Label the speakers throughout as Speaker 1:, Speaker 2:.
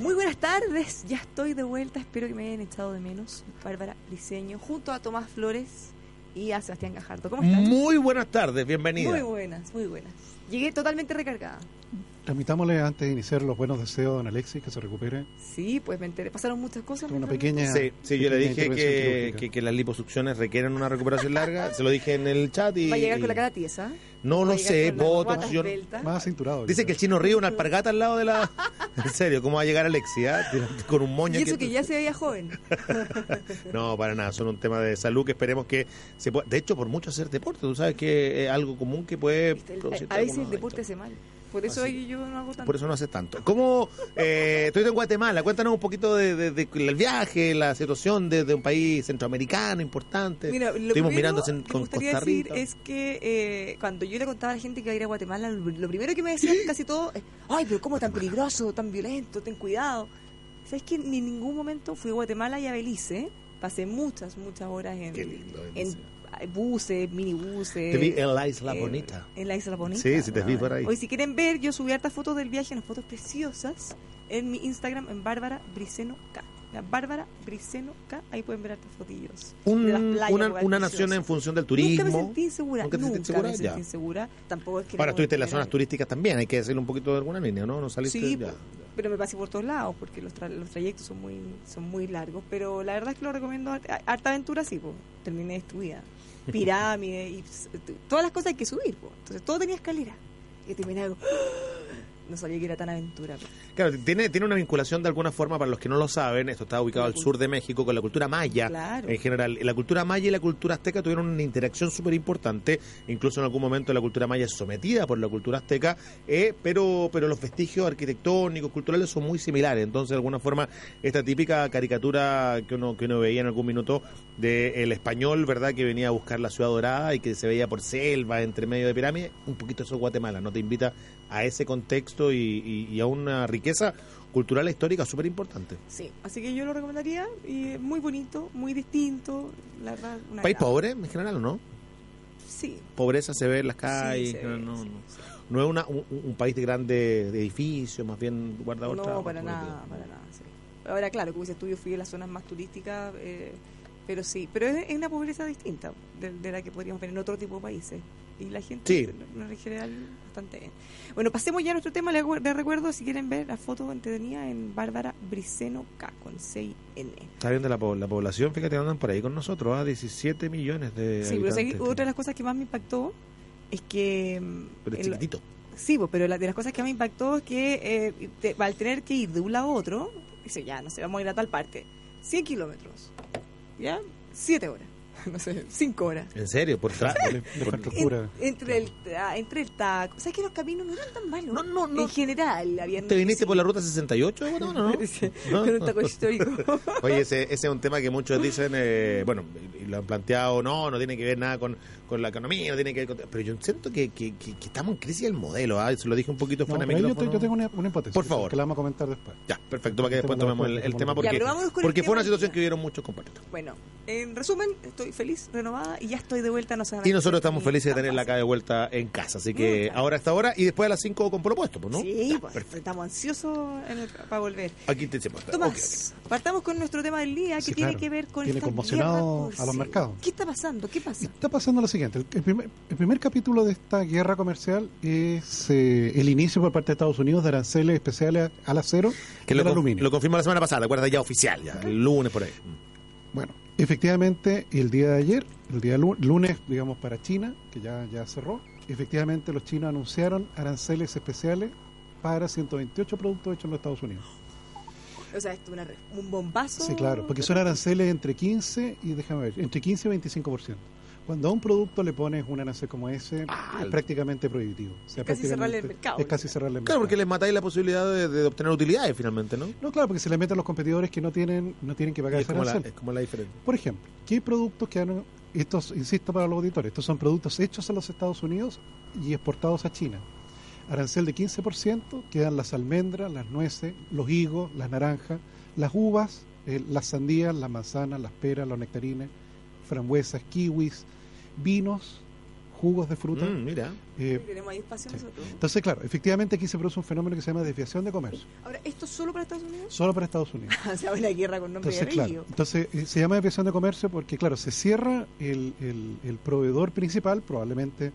Speaker 1: Muy buenas tardes, ya estoy de vuelta, espero que me hayan echado de menos. Bárbara Briseño, junto a Tomás Flores y a Sebastián Gajardo. ¿Cómo están?
Speaker 2: Muy buenas tardes, bienvenida.
Speaker 1: Muy buenas, muy buenas. Llegué totalmente recargada.
Speaker 3: Transmitámosle antes de iniciar los buenos deseos a don Alexis, que se recupere.
Speaker 1: Sí, pues me enteré. Pasaron muchas cosas.
Speaker 3: Una pequeña.
Speaker 2: Sí, sí, yo le dije que, que, que las liposucciones requieren una recuperación larga. Se lo dije en el chat y.
Speaker 1: Va a llegar con la cara tiesa.
Speaker 2: No lo
Speaker 1: llegar
Speaker 2: sé,
Speaker 1: guatas
Speaker 2: yo no-.
Speaker 3: Más acinturado.
Speaker 2: Dice que el chino ríe una alpargata al lado de la. En serio, ¿cómo va a llegar Alexia? Con un moño
Speaker 1: Y eso que ya se veía joven.
Speaker 2: No, para nada, son un tema de salud que esperemos que se pueda. De hecho, por mucho hacer deporte, tú sabes que es algo común que puede.
Speaker 1: El-
Speaker 2: producirte
Speaker 1: a veces el deporte hace mal. Por eso
Speaker 2: Así.
Speaker 1: ahí yo no hago tanto.
Speaker 2: Por eso no hace tanto. ¿Cómo eh, estuviste en Guatemala? Cuéntanos un poquito de, de- de- el viaje, la situación de, de un país centroamericano importante.
Speaker 1: Mira, lo
Speaker 2: Estuvimos mirando con
Speaker 1: me gustaría
Speaker 2: Costa
Speaker 1: decir es que eh, cuando yo le contaba a la gente que iba a ir a Guatemala, lo, lo primero que me decían casi todo es, ay, pero cómo tan peligroso, tan violento, ten cuidado. ¿Sabes que Ni en ningún momento fui a Guatemala y a Belice. Pasé muchas, muchas horas en,
Speaker 2: Qué lindo,
Speaker 1: en. Buses, minibuses.
Speaker 2: Te vi en la Isla
Speaker 1: eh,
Speaker 2: Bonita.
Speaker 1: En la Isla Bonita.
Speaker 2: Sí, sí, te vi por ahí.
Speaker 1: Hoy, si quieren ver, yo subí hartas fotos del viaje, unas fotos preciosas, en mi Instagram, en Bárbara Briceno K. La Bárbara Briceno K, ahí pueden ver hartas fotillos.
Speaker 2: Un-
Speaker 1: de las playas,
Speaker 2: una, una nación en función del
Speaker 1: Nunca me
Speaker 2: turismo.
Speaker 1: sentí insegura.
Speaker 2: ¿Nunca
Speaker 1: Nunca,
Speaker 2: insegura?
Speaker 1: me
Speaker 2: Ya.
Speaker 1: sentí insegura. Tampoco es que
Speaker 2: Ahora estuviste en las zonas turísticas también, hay que decirlo un poquito de alguna línea, ¿no? No saliste
Speaker 1: Sí,
Speaker 2: ya.
Speaker 1: pero me pasé por todos lados porque los, tra- los trayectos son muy son muy largos. Pero la verdad es que lo recomiendo. Harta aventura, sí, pues. Terminé destruida. Pirámide y t- todas las cosas hay que subir, po. Entonces todo tenía escalera. Y terminé algo. No sabía que era tan aventura.
Speaker 2: Claro, tiene, tiene una vinculación de alguna forma, para los que no lo saben, esto está ubicado al sur de México, con la cultura maya
Speaker 1: Claro.
Speaker 2: en general. La cultura maya y la cultura azteca tuvieron una interacción súper importante, incluso en algún momento la cultura maya es sometida por la cultura azteca, eh, pero, pero los vestigios arquitectónicos, culturales son muy similares. Entonces, de alguna forma, esta típica caricatura que uno, que uno veía en algún minuto del español, ¿verdad? Que venía a buscar la ciudad dorada y que se veía por selva, entre medio de pirámides, un poquito eso es Guatemala, ¿no? Te invita a ese contexto y, y- y a una riqueza cultural e histórica súper importante.
Speaker 1: Sí, así que yo lo recomendaría. Y es muy bonito, muy distinto. La verdad, una
Speaker 2: País pobre, en general, ¿o no?
Speaker 1: Sí.
Speaker 2: Pobreza se ve en las calles, no,
Speaker 1: ve,
Speaker 2: no,
Speaker 1: sí,
Speaker 2: no.
Speaker 1: sí.
Speaker 2: No es una, un, un país de grandes edificios, más bien guardador
Speaker 1: No, para nada, para nada. sí. Ahora, claro, como dices tú, yo fui a las zonas más turísticas, eh, pero sí, pero es, es una pobreza distinta de, de la que podríamos ver en otro tipo de países. Y la gente,
Speaker 2: Sí.
Speaker 1: en general, bastante bien. Bueno, pasemos ya a nuestro tema. Les recuerdo, si quieren ver la foto entretenida en Bárbara Briceno K, con 6N.
Speaker 2: Está viendo la, la población, fíjate, andan por ahí con nosotros, ¿ah? 17 millones de
Speaker 1: Sí, pero
Speaker 2: habitantes.
Speaker 1: otra de las cosas que más me impactó es que... mm,
Speaker 2: Pero es
Speaker 1: el-
Speaker 2: chiquitito.
Speaker 1: Sí, pero la, de las cosas que más me impactó es que eh, te- al tener que ir de un lado a otro, dice, ya, no sé, vamos a ir a tal parte, 100 kilómetros, ¿ya? 7 horas, no sé, 5 horas.
Speaker 2: ¿En serio? ¿Por tra-
Speaker 3: De infraestructura.
Speaker 1: En- entre, el, ah, entre el taco, ¿sabes que los caminos no eran tan malos?
Speaker 2: No, no, no.
Speaker 1: En general, habían...
Speaker 2: ¿Te viniste
Speaker 1: sí.
Speaker 2: por la ruta 68 de Guatemala, no?
Speaker 1: Sí,
Speaker 2: ¿No?
Speaker 1: Con un taco histórico.
Speaker 2: Oye, ese, ese es un tema que muchos dicen, eh, bueno, lo han planteado, no, no tiene que ver nada con, con la economía, no tiene que ver con... Pero yo siento que, que, que- que estamos en crisis del modelo, ¿ah? Se lo dije un poquito
Speaker 3: No,
Speaker 2: fuera de
Speaker 3: yo, tengo una, una hipótesis.
Speaker 2: Por favor.
Speaker 3: Que la vamos a comentar después.
Speaker 2: Ya, perfecto, para que después tomemos el, tema
Speaker 3: Ya,
Speaker 2: porque,
Speaker 1: el
Speaker 2: fue una situación que vieron muchos compatriotas.
Speaker 1: bueno, en resumen, estoy feliz, renovada y ya estoy de vuelta. No se van a
Speaker 2: Y nosotros estamos felices de tenerla acá de vuelta en casa. Así que ahora a esta hora y después a las 5 con propuesto, pues, ¿no?
Speaker 1: Sí,
Speaker 2: Ya,
Speaker 1: pues,
Speaker 2: perfecto.
Speaker 1: estamos ansiosos en el- para volver.
Speaker 2: Aquí te.
Speaker 1: Tomás, partamos con nuestro tema del día que
Speaker 3: Sí,
Speaker 1: tiene
Speaker 3: claro.
Speaker 1: que ver con
Speaker 3: Tiene
Speaker 1: esta
Speaker 3: conmocionado a los
Speaker 1: sí.
Speaker 3: mercados.
Speaker 1: ¿Qué está pasando? ¿Qué pasa?
Speaker 3: Está pasando lo siguiente. El, el primer, el primer capítulo de esta guerra comercial es eh, el inicio por parte de Estados Unidos de aranceles especiales al acero
Speaker 2: Que
Speaker 3: y
Speaker 2: lo,
Speaker 3: al aluminio.
Speaker 2: lo confirmó la semana pasada, ¿te acuerdas? Ya oficial, ya, el lunes por ahí.
Speaker 3: Bueno, efectivamente, el día de ayer, el día lu- lunes, digamos, para China, que ya, ya cerró, efectivamente los chinos anunciaron aranceles especiales para 128 productos hechos en los Estados Unidos.
Speaker 1: O sea, esto es un bombazo.
Speaker 3: Sí, claro, porque son aranceles entre 15 y, déjame ver, entre 15 y 25%. Cuando a un producto le pones un arancel como ese,
Speaker 2: Ah,
Speaker 3: es prácticamente prohibitivo. O sea,
Speaker 1: Es casi cerrarle el mercado,
Speaker 3: Es casi
Speaker 1: digamos.
Speaker 3: cerrarle el
Speaker 2: Claro, porque les matáis la posibilidad de, de obtener utilidades finalmente, ¿no?
Speaker 3: No, claro, porque se le meten a los competidores que no tienen no tienen que pagar
Speaker 2: es,
Speaker 3: ese
Speaker 2: como la,
Speaker 3: arancel.
Speaker 2: es como la diferencia.
Speaker 3: Por ejemplo, ¿qué productos que han... Estos, insisto para los auditores, estos son productos hechos en los Estados Unidos y exportados a China. Arancel de 15%, quedan las almendras, las nueces, los higos, las naranjas, las uvas, eh, las sandías, las manzanas, las peras, los nectarines, frambuesas, kiwis, vinos, jugos de fruta.
Speaker 2: Mm, mira.
Speaker 3: Eh,
Speaker 1: Tenemos ahí espacio nosotros.
Speaker 3: entonces, claro, efectivamente aquí se produce un fenómeno que se llama desviación de comercio,
Speaker 1: Ahora, ¿esto solo para Estados Unidos?
Speaker 3: solo para Estados Unidos.
Speaker 1: o sea, una guerra con nombre
Speaker 3: Entonces,
Speaker 1: de
Speaker 3: claro, entonces eh, se llama desviación de comercio porque, claro, se cierra el, el- el proveedor principal, probablemente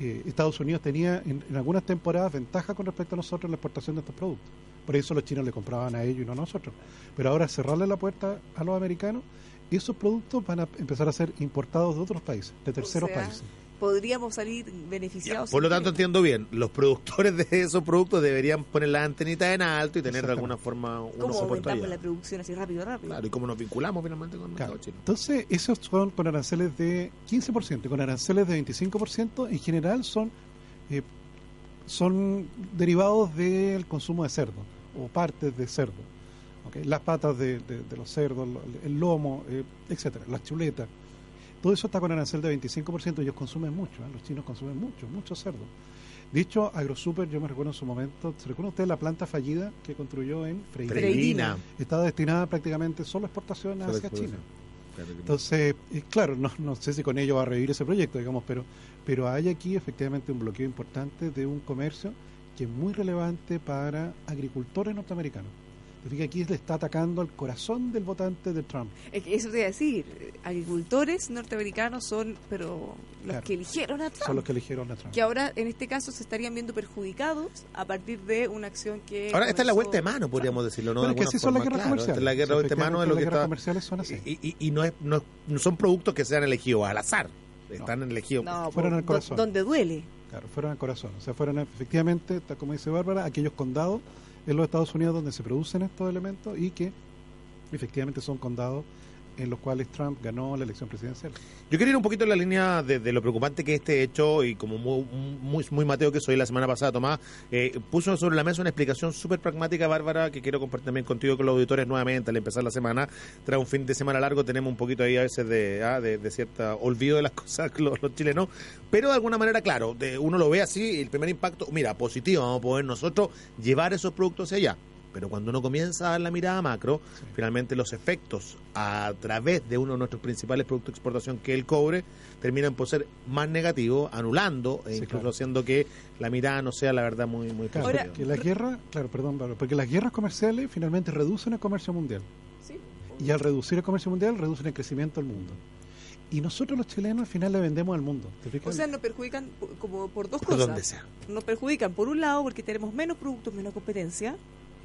Speaker 3: eh, Estados Unidos tenía en, en algunas temporadas ventaja con respecto a nosotros en la exportación de estos productos. Por eso los chinos le compraban a ellos y no a nosotros. Pero ahora cerrarle la puerta a los americanos, esos productos van a empezar a ser importados de otros países, de terceros
Speaker 1: sea,
Speaker 3: países.
Speaker 1: Podríamos salir
Speaker 2: Ya,
Speaker 1: beneficiados.
Speaker 2: por lo tanto, entiendo bien, los productores de esos productos deberían poner la antenita en alto y tener de alguna forma un
Speaker 1: ¿Cómo aumentamos la producción así rápido, rápido?
Speaker 2: Claro, y cómo nos vinculamos finalmente con el
Speaker 3: Claro.
Speaker 2: mercado chino.
Speaker 3: Entonces, esos son con aranceles de 15% y con aranceles de 25%, en general son, eh, son derivados del consumo de cerdo o partes de cerdo. ¿Ok? Las patas de, de- de los cerdos, el lomo, eh, etcétera, las chuletas. Todo eso está con arancel de 25%. Ellos consumen mucho, ¿eh? los chinos consumen mucho, mucho cerdo. Dicho AgroSuper, yo me recuerdo en su momento, ¿se recuerda usted la planta fallida que construyó en Freirina?
Speaker 2: Freirina.
Speaker 3: Estaba destinada prácticamente solo a exportación
Speaker 2: Solo
Speaker 3: hacia
Speaker 2: exportación.
Speaker 3: China.
Speaker 2: Claro que no.
Speaker 3: Entonces, eh, claro, no, no sé si con ello va a revivir ese proyecto, digamos, pero, pero hay aquí efectivamente un bloqueo importante de un comercio que es muy relevante para agricultores norteamericanos. Fijas, aquí le está atacando al corazón del votante de Trump.
Speaker 1: Es que eso te iba a decir. Agricultores norteamericanos son, pero los
Speaker 3: Claro.
Speaker 1: que eligieron a Trump.
Speaker 3: Son los que eligieron a Trump.
Speaker 1: que ahora en este caso se estarían viendo perjudicados a partir de una acción que
Speaker 2: Ahora, esta es la vuelta de mano, podríamos decirlo, ¿no?
Speaker 3: Bueno,
Speaker 2: De
Speaker 3: es que así son las guerras
Speaker 2: claro,
Speaker 3: comerciales.
Speaker 2: la guerra de vuelta de mano es lo que
Speaker 3: Efectivamente, las guerras
Speaker 2: está...
Speaker 3: comerciales son así.
Speaker 2: Y, y- y no, es, no, no son productos que sean elegidos al azar, están elegidos.
Speaker 1: No,
Speaker 3: Fueron
Speaker 1: po-
Speaker 3: al corazón.
Speaker 1: donde duele.
Speaker 3: Claro, fueron al corazón. O sea, fueron efectivamente, tal como dice Bárbara, aquellos condados en los Estados Unidos donde se producen estos elementos y que efectivamente son condados en los cuales Trump ganó la elección presidencial.
Speaker 2: Yo quería ir un poquito en la línea de, de lo preocupante que este hecho, y como muy, muy, Mateo que soy la semana pasada, Tomás, eh, puso sobre la mesa una explicación súper pragmática, Bárbara, que quiero compartir también contigo con los auditores nuevamente al empezar la semana. Tras un fin de semana largo tenemos un poquito ahí a veces de, ah, de cierta olvido de las cosas los, los chilenos, pero de alguna manera, claro, de, uno lo ve así, el primer impacto, mira, positivo, vamos a poder nosotros llevar esos productos hacia allá. Pero cuando uno comienza a dar la mirada macro, finalmente los efectos a través de uno de nuestros principales productos de exportación, que es el cobre, terminan por ser más negativos, anulando e
Speaker 3: Sí,
Speaker 2: incluso
Speaker 3: claro.
Speaker 2: haciendo que la mirada no sea la verdad muy, muy
Speaker 3: Claro,
Speaker 1: Ahora-
Speaker 3: porque la guerra, claro, perdón, porque las guerras comerciales finalmente reducen el comercio mundial.
Speaker 1: Sí.
Speaker 3: Y al reducir el comercio mundial, reducen el crecimiento del mundo. Y nosotros los chilenos al final le vendemos al mundo. ¿te fijas?
Speaker 1: O sea, nos perjudican como por dos
Speaker 2: Por
Speaker 1: cosas.
Speaker 2: donde sea.
Speaker 1: Nos perjudican por un lado porque tenemos menos productos, menos competencia,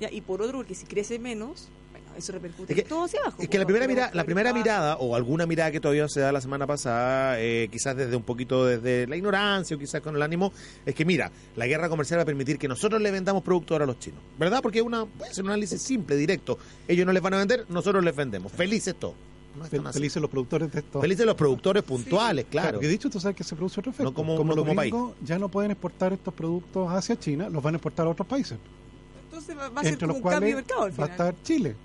Speaker 1: ¿ya? y por otro porque si crece menos, bueno, eso repercute
Speaker 2: Es que-
Speaker 1: todo hacia abajo.
Speaker 2: Es que la primera, mira, la primera mirada, o alguna mirada que todavía se da la semana pasada, eh, quizás desde un poquito desde la ignorancia o quizás con el ánimo, es que mira, la guerra comercial va a permitir que nosotros le vendamos productos ahora a los chinos. ¿Verdad? Porque es una, puede ser un análisis simple, directo. Ellos no les van a vender, nosotros les vendemos. Felices todos. No así.
Speaker 3: felices los productores de estos.
Speaker 2: Felices los productores puntuales, claro.
Speaker 3: Porque dicho, tú sabes que se produce otro efecto.
Speaker 2: No como-
Speaker 3: como
Speaker 2: no
Speaker 3: los
Speaker 2: como
Speaker 3: gringos ya no pueden exportar estos productos hacia China, los van a exportar a otros países.
Speaker 1: Entonces va, va a ser
Speaker 3: entre
Speaker 1: como
Speaker 3: los
Speaker 1: un
Speaker 3: cuales
Speaker 1: cambio de mercado al
Speaker 3: va
Speaker 1: final.
Speaker 3: a estar Chile.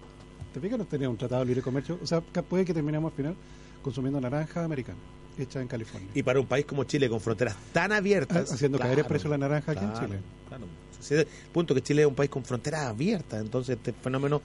Speaker 3: ¿Te fijas? No tenía un tratado de libre comercio. O sea, puede que terminemos al final consumiendo naranja americana, hecha en California.
Speaker 2: Y para un país como Chile, con fronteras tan abiertas.
Speaker 3: Ha- haciendo caer el
Speaker 2: claro,
Speaker 3: precio de la naranja aquí en
Speaker 2: claro,
Speaker 3: Chile.
Speaker 2: Claro. Sí, el punto que Chile es un país con fronteras abiertas, entonces este fenómeno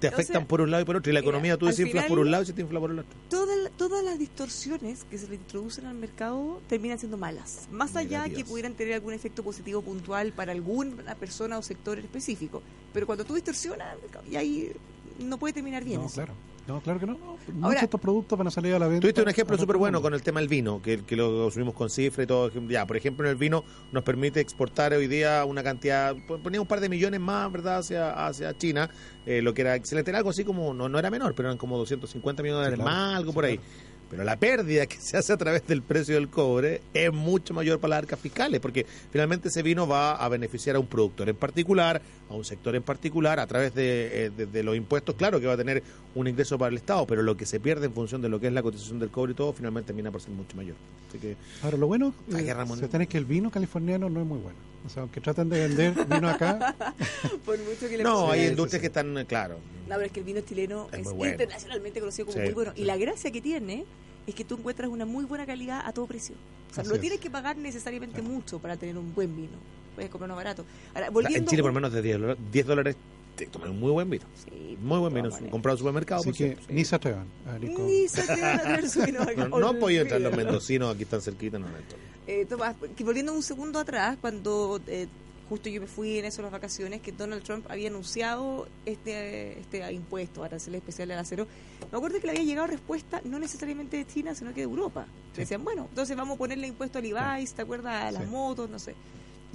Speaker 2: te
Speaker 1: O
Speaker 2: afectan
Speaker 1: sea,
Speaker 2: por un lado y por otro. Y la
Speaker 1: mira,
Speaker 2: economía tú desinflas
Speaker 1: final-
Speaker 2: por un lado y se te infla por el otro.
Speaker 1: Todas todas las distorsiones que se le introducen al mercado terminan siendo malas. Más allá
Speaker 2: Negativas.
Speaker 1: que pudieran tener algún efecto positivo puntual para alguna persona o sector específico. Pero cuando tú distorsionas, y ahí no puede terminar bien.
Speaker 3: No,
Speaker 1: eso.
Speaker 3: claro. No, claro que no. Muchos
Speaker 1: Ahora-
Speaker 3: de estos productos van a salir a la venta.
Speaker 2: Tuviste un ejemplo súper bueno con el tema del vino, que, que lo subimos con cifra y todo. Ya, por ejemplo, en el vino nos permite exportar hoy día una cantidad, ponía un par de millones más, ¿verdad?, hacia, hacia China, eh, lo que era excelente. Era algo así como, no, no era menor, pero eran como 250 millones de
Speaker 3: Sí,
Speaker 2: dólares
Speaker 3: claro.
Speaker 2: más, algo
Speaker 3: Sí,
Speaker 2: por ahí.
Speaker 3: claro.
Speaker 2: Pero la pérdida que se hace a través del precio del cobre es mucho mayor para las arcas fiscales, porque finalmente ese vino va a beneficiar a un productor en particular, a un sector en particular, a través de, eh, de- de los impuestos, claro que va a tener un ingreso para el Estado, pero lo que se pierde en función de lo que es la cotización del cobre y todo, finalmente termina por ser mucho mayor. Así que
Speaker 3: Ahora, lo bueno eh, se tiene que el vino californiano no es muy bueno. O sea, aunque traten de vender vino acá,
Speaker 1: Por mucho que le
Speaker 2: no, hay industrias
Speaker 3: sí.
Speaker 2: que están, claro.
Speaker 1: No, pero es que el vino chileno
Speaker 2: Es
Speaker 1: es,
Speaker 2: bueno.
Speaker 1: internacionalmente conocido como
Speaker 2: Sí,
Speaker 1: muy bueno.
Speaker 2: sí.
Speaker 1: Y la gracia que tiene es que tú encuentras una muy buena calidad a todo precio. O sea,
Speaker 3: Así
Speaker 1: no
Speaker 3: es.
Speaker 1: tienes que pagar necesariamente
Speaker 3: Claro.
Speaker 1: mucho para tener un buen vino. Puedes comprar uno barato. Ahora, volviendo
Speaker 2: en Chile por menos de 10 dólares, 10 dólares Te tomé un muy buen vino.
Speaker 1: Sí,
Speaker 2: Muy buen vino. Comprado en supermercado.
Speaker 3: Así
Speaker 2: por
Speaker 3: que
Speaker 2: cierto, sí.
Speaker 3: ni se atrevan
Speaker 1: Ni se atrevan a traer su vino acá.
Speaker 2: No, no han podido entrar los mendocinos, aquí están cerquita, no, no, no.
Speaker 1: Eh, Tomás, que volviendo un segundo atrás, cuando eh, justo yo me fui en eso las vacaciones, que Donald Trump había anunciado este este impuesto, arancel especial al acero, me acuerdo que le había llegado respuesta no necesariamente de China, sino que de Europa.
Speaker 3: Sí.
Speaker 1: Decían, bueno, entonces vamos a ponerle impuesto al Levi's, ¿te acuerdas? A las
Speaker 3: Sí.
Speaker 1: motos, no sé.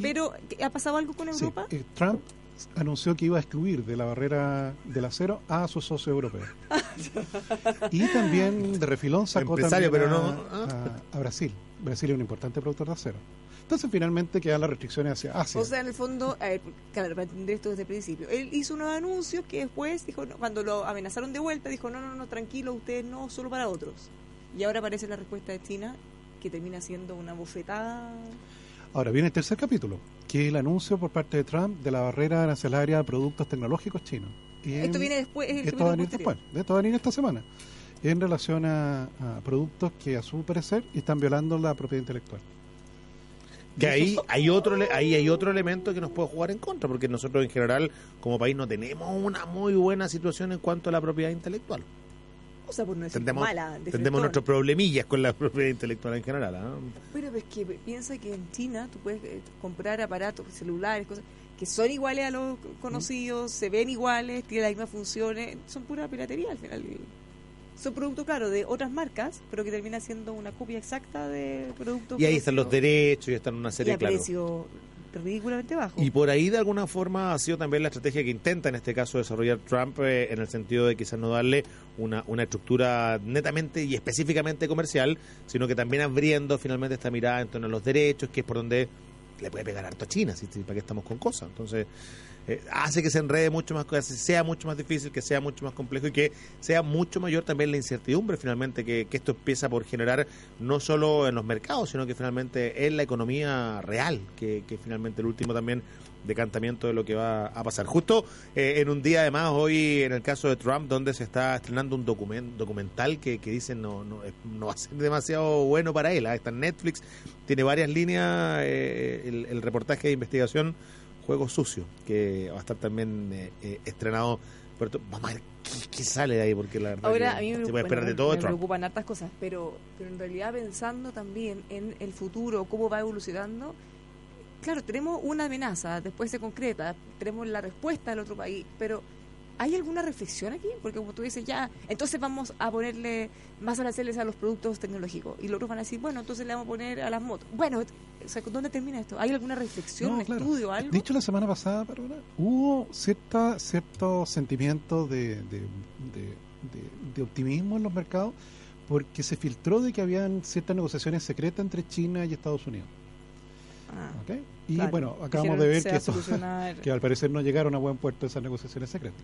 Speaker 1: Pero, ¿qué- ¿ha pasado algo con
Speaker 3: Sí,
Speaker 1: Europa?
Speaker 3: eh, Trump anunció que iba a excluir de la barrera del acero a sus socios europeos. y también de refilón sacó también
Speaker 2: pero
Speaker 3: a,
Speaker 2: no- ah.
Speaker 3: a- a Brasil. Brasil es un importante productor de acero. Entonces finalmente quedan las restricciones hacia Asia.
Speaker 1: O sea, en el fondo, a ver, claro, para entender esto desde el principio, él hizo unos anuncios que después, dijo, cuando lo amenazaron de vuelta, dijo, no, no, no, tranquilo, ustedes no, solo para otros. Y ahora aparece la respuesta de China, que termina siendo una bofetada.
Speaker 3: Ahora viene el tercer capítulo, que es el anuncio por parte de Trump de la barrera arancelaria a productos tecnológicos chinos. En-
Speaker 1: Esto viene después, es el
Speaker 3: Esto va a venir
Speaker 1: capítulo
Speaker 3: después, esto va a venir esta semana, en relación a, a productos que a su parecer están violando la propiedad intelectual.
Speaker 2: Que ahí hay otro ahí hay otro elemento que nos puede jugar en contra, porque nosotros en general como país no tenemos una muy buena situación en cuanto a la propiedad intelectual.
Speaker 1: O sea, por no decir
Speaker 2: Tendemos,
Speaker 1: mala. de
Speaker 2: tendemos nuestros problemillas con la propiedad intelectual en general. ¿ah?
Speaker 1: Pero es que piensa que en China tú puedes eh, comprar aparatos, celulares, cosas que son iguales a los conocidos, se ven iguales, tienen las mismas funciones, son pura piratería al final. Son productos, claro, de otras marcas, pero que termina siendo una copia exacta de productos.
Speaker 2: Y ahí están los derechos y están una
Speaker 1: y
Speaker 2: serie,
Speaker 1: a
Speaker 2: claro.
Speaker 1: precio ridículamente bajo.
Speaker 2: Y por ahí de alguna forma ha sido también la estrategia que intenta en este caso desarrollar Trump eh, en el sentido de quizás no darle una, una estructura netamente y específicamente comercial, sino que también abriendo finalmente esta mirada en torno a los derechos, que es por donde le puede pegar harto a China, ¿sí? ¿para qué estamos con cosas? Entonces eh, hace que se enrede mucho más, que sea mucho más difícil, que sea mucho más complejo y que sea mucho mayor también la incertidumbre finalmente que, que esto empieza por generar no solo en los mercados, sino que finalmente en la economía real, que, que finalmente el último también decantamiento de lo que va a pasar. Justo eh, en un día además hoy en el caso de Trump donde se está estrenando un document, documental que, que dicen no, no, no va a ser demasiado bueno para él. ¿ah? Está en Netflix, tiene varias líneas eh, el, el reportaje de investigación Juego Sucio, que va a estar también eh, eh, estrenado. To- vamos a ver qué, qué sale de ahí, porque la verdad
Speaker 1: Ahora,
Speaker 2: que
Speaker 1: a mí me,
Speaker 2: se puede esperar de todo
Speaker 1: me
Speaker 2: Trump.
Speaker 1: preocupan hartas cosas, pero, pero en realidad pensando también en el futuro, cómo va evolucionando, claro, tenemos una amenaza, después se concreta, tenemos la respuesta del otro país, pero ¿hay alguna reflexión aquí? Porque como tú dices, ya, entonces vamos a ponerle más aranceles a los productos tecnológicos, y los otros van a decir, bueno, entonces le vamos a poner a las motos. Bueno, o sea, ¿dónde termina esto? ¿Hay alguna reflexión,
Speaker 3: No,
Speaker 1: un
Speaker 3: claro.
Speaker 1: estudio, algo?
Speaker 3: De hecho, la semana pasada, Bárbara, hubo cierta, cierto sentimiento de, de, de- de- de optimismo en los mercados porque se filtró de que habían ciertas negociaciones secretas entre China y Estados Unidos.
Speaker 1: Ah,
Speaker 3: ¿ok? Y
Speaker 1: claro.
Speaker 3: bueno, acabamos de ver que, esto- al parecer no llegaron a buen puerto esas negociaciones secretas.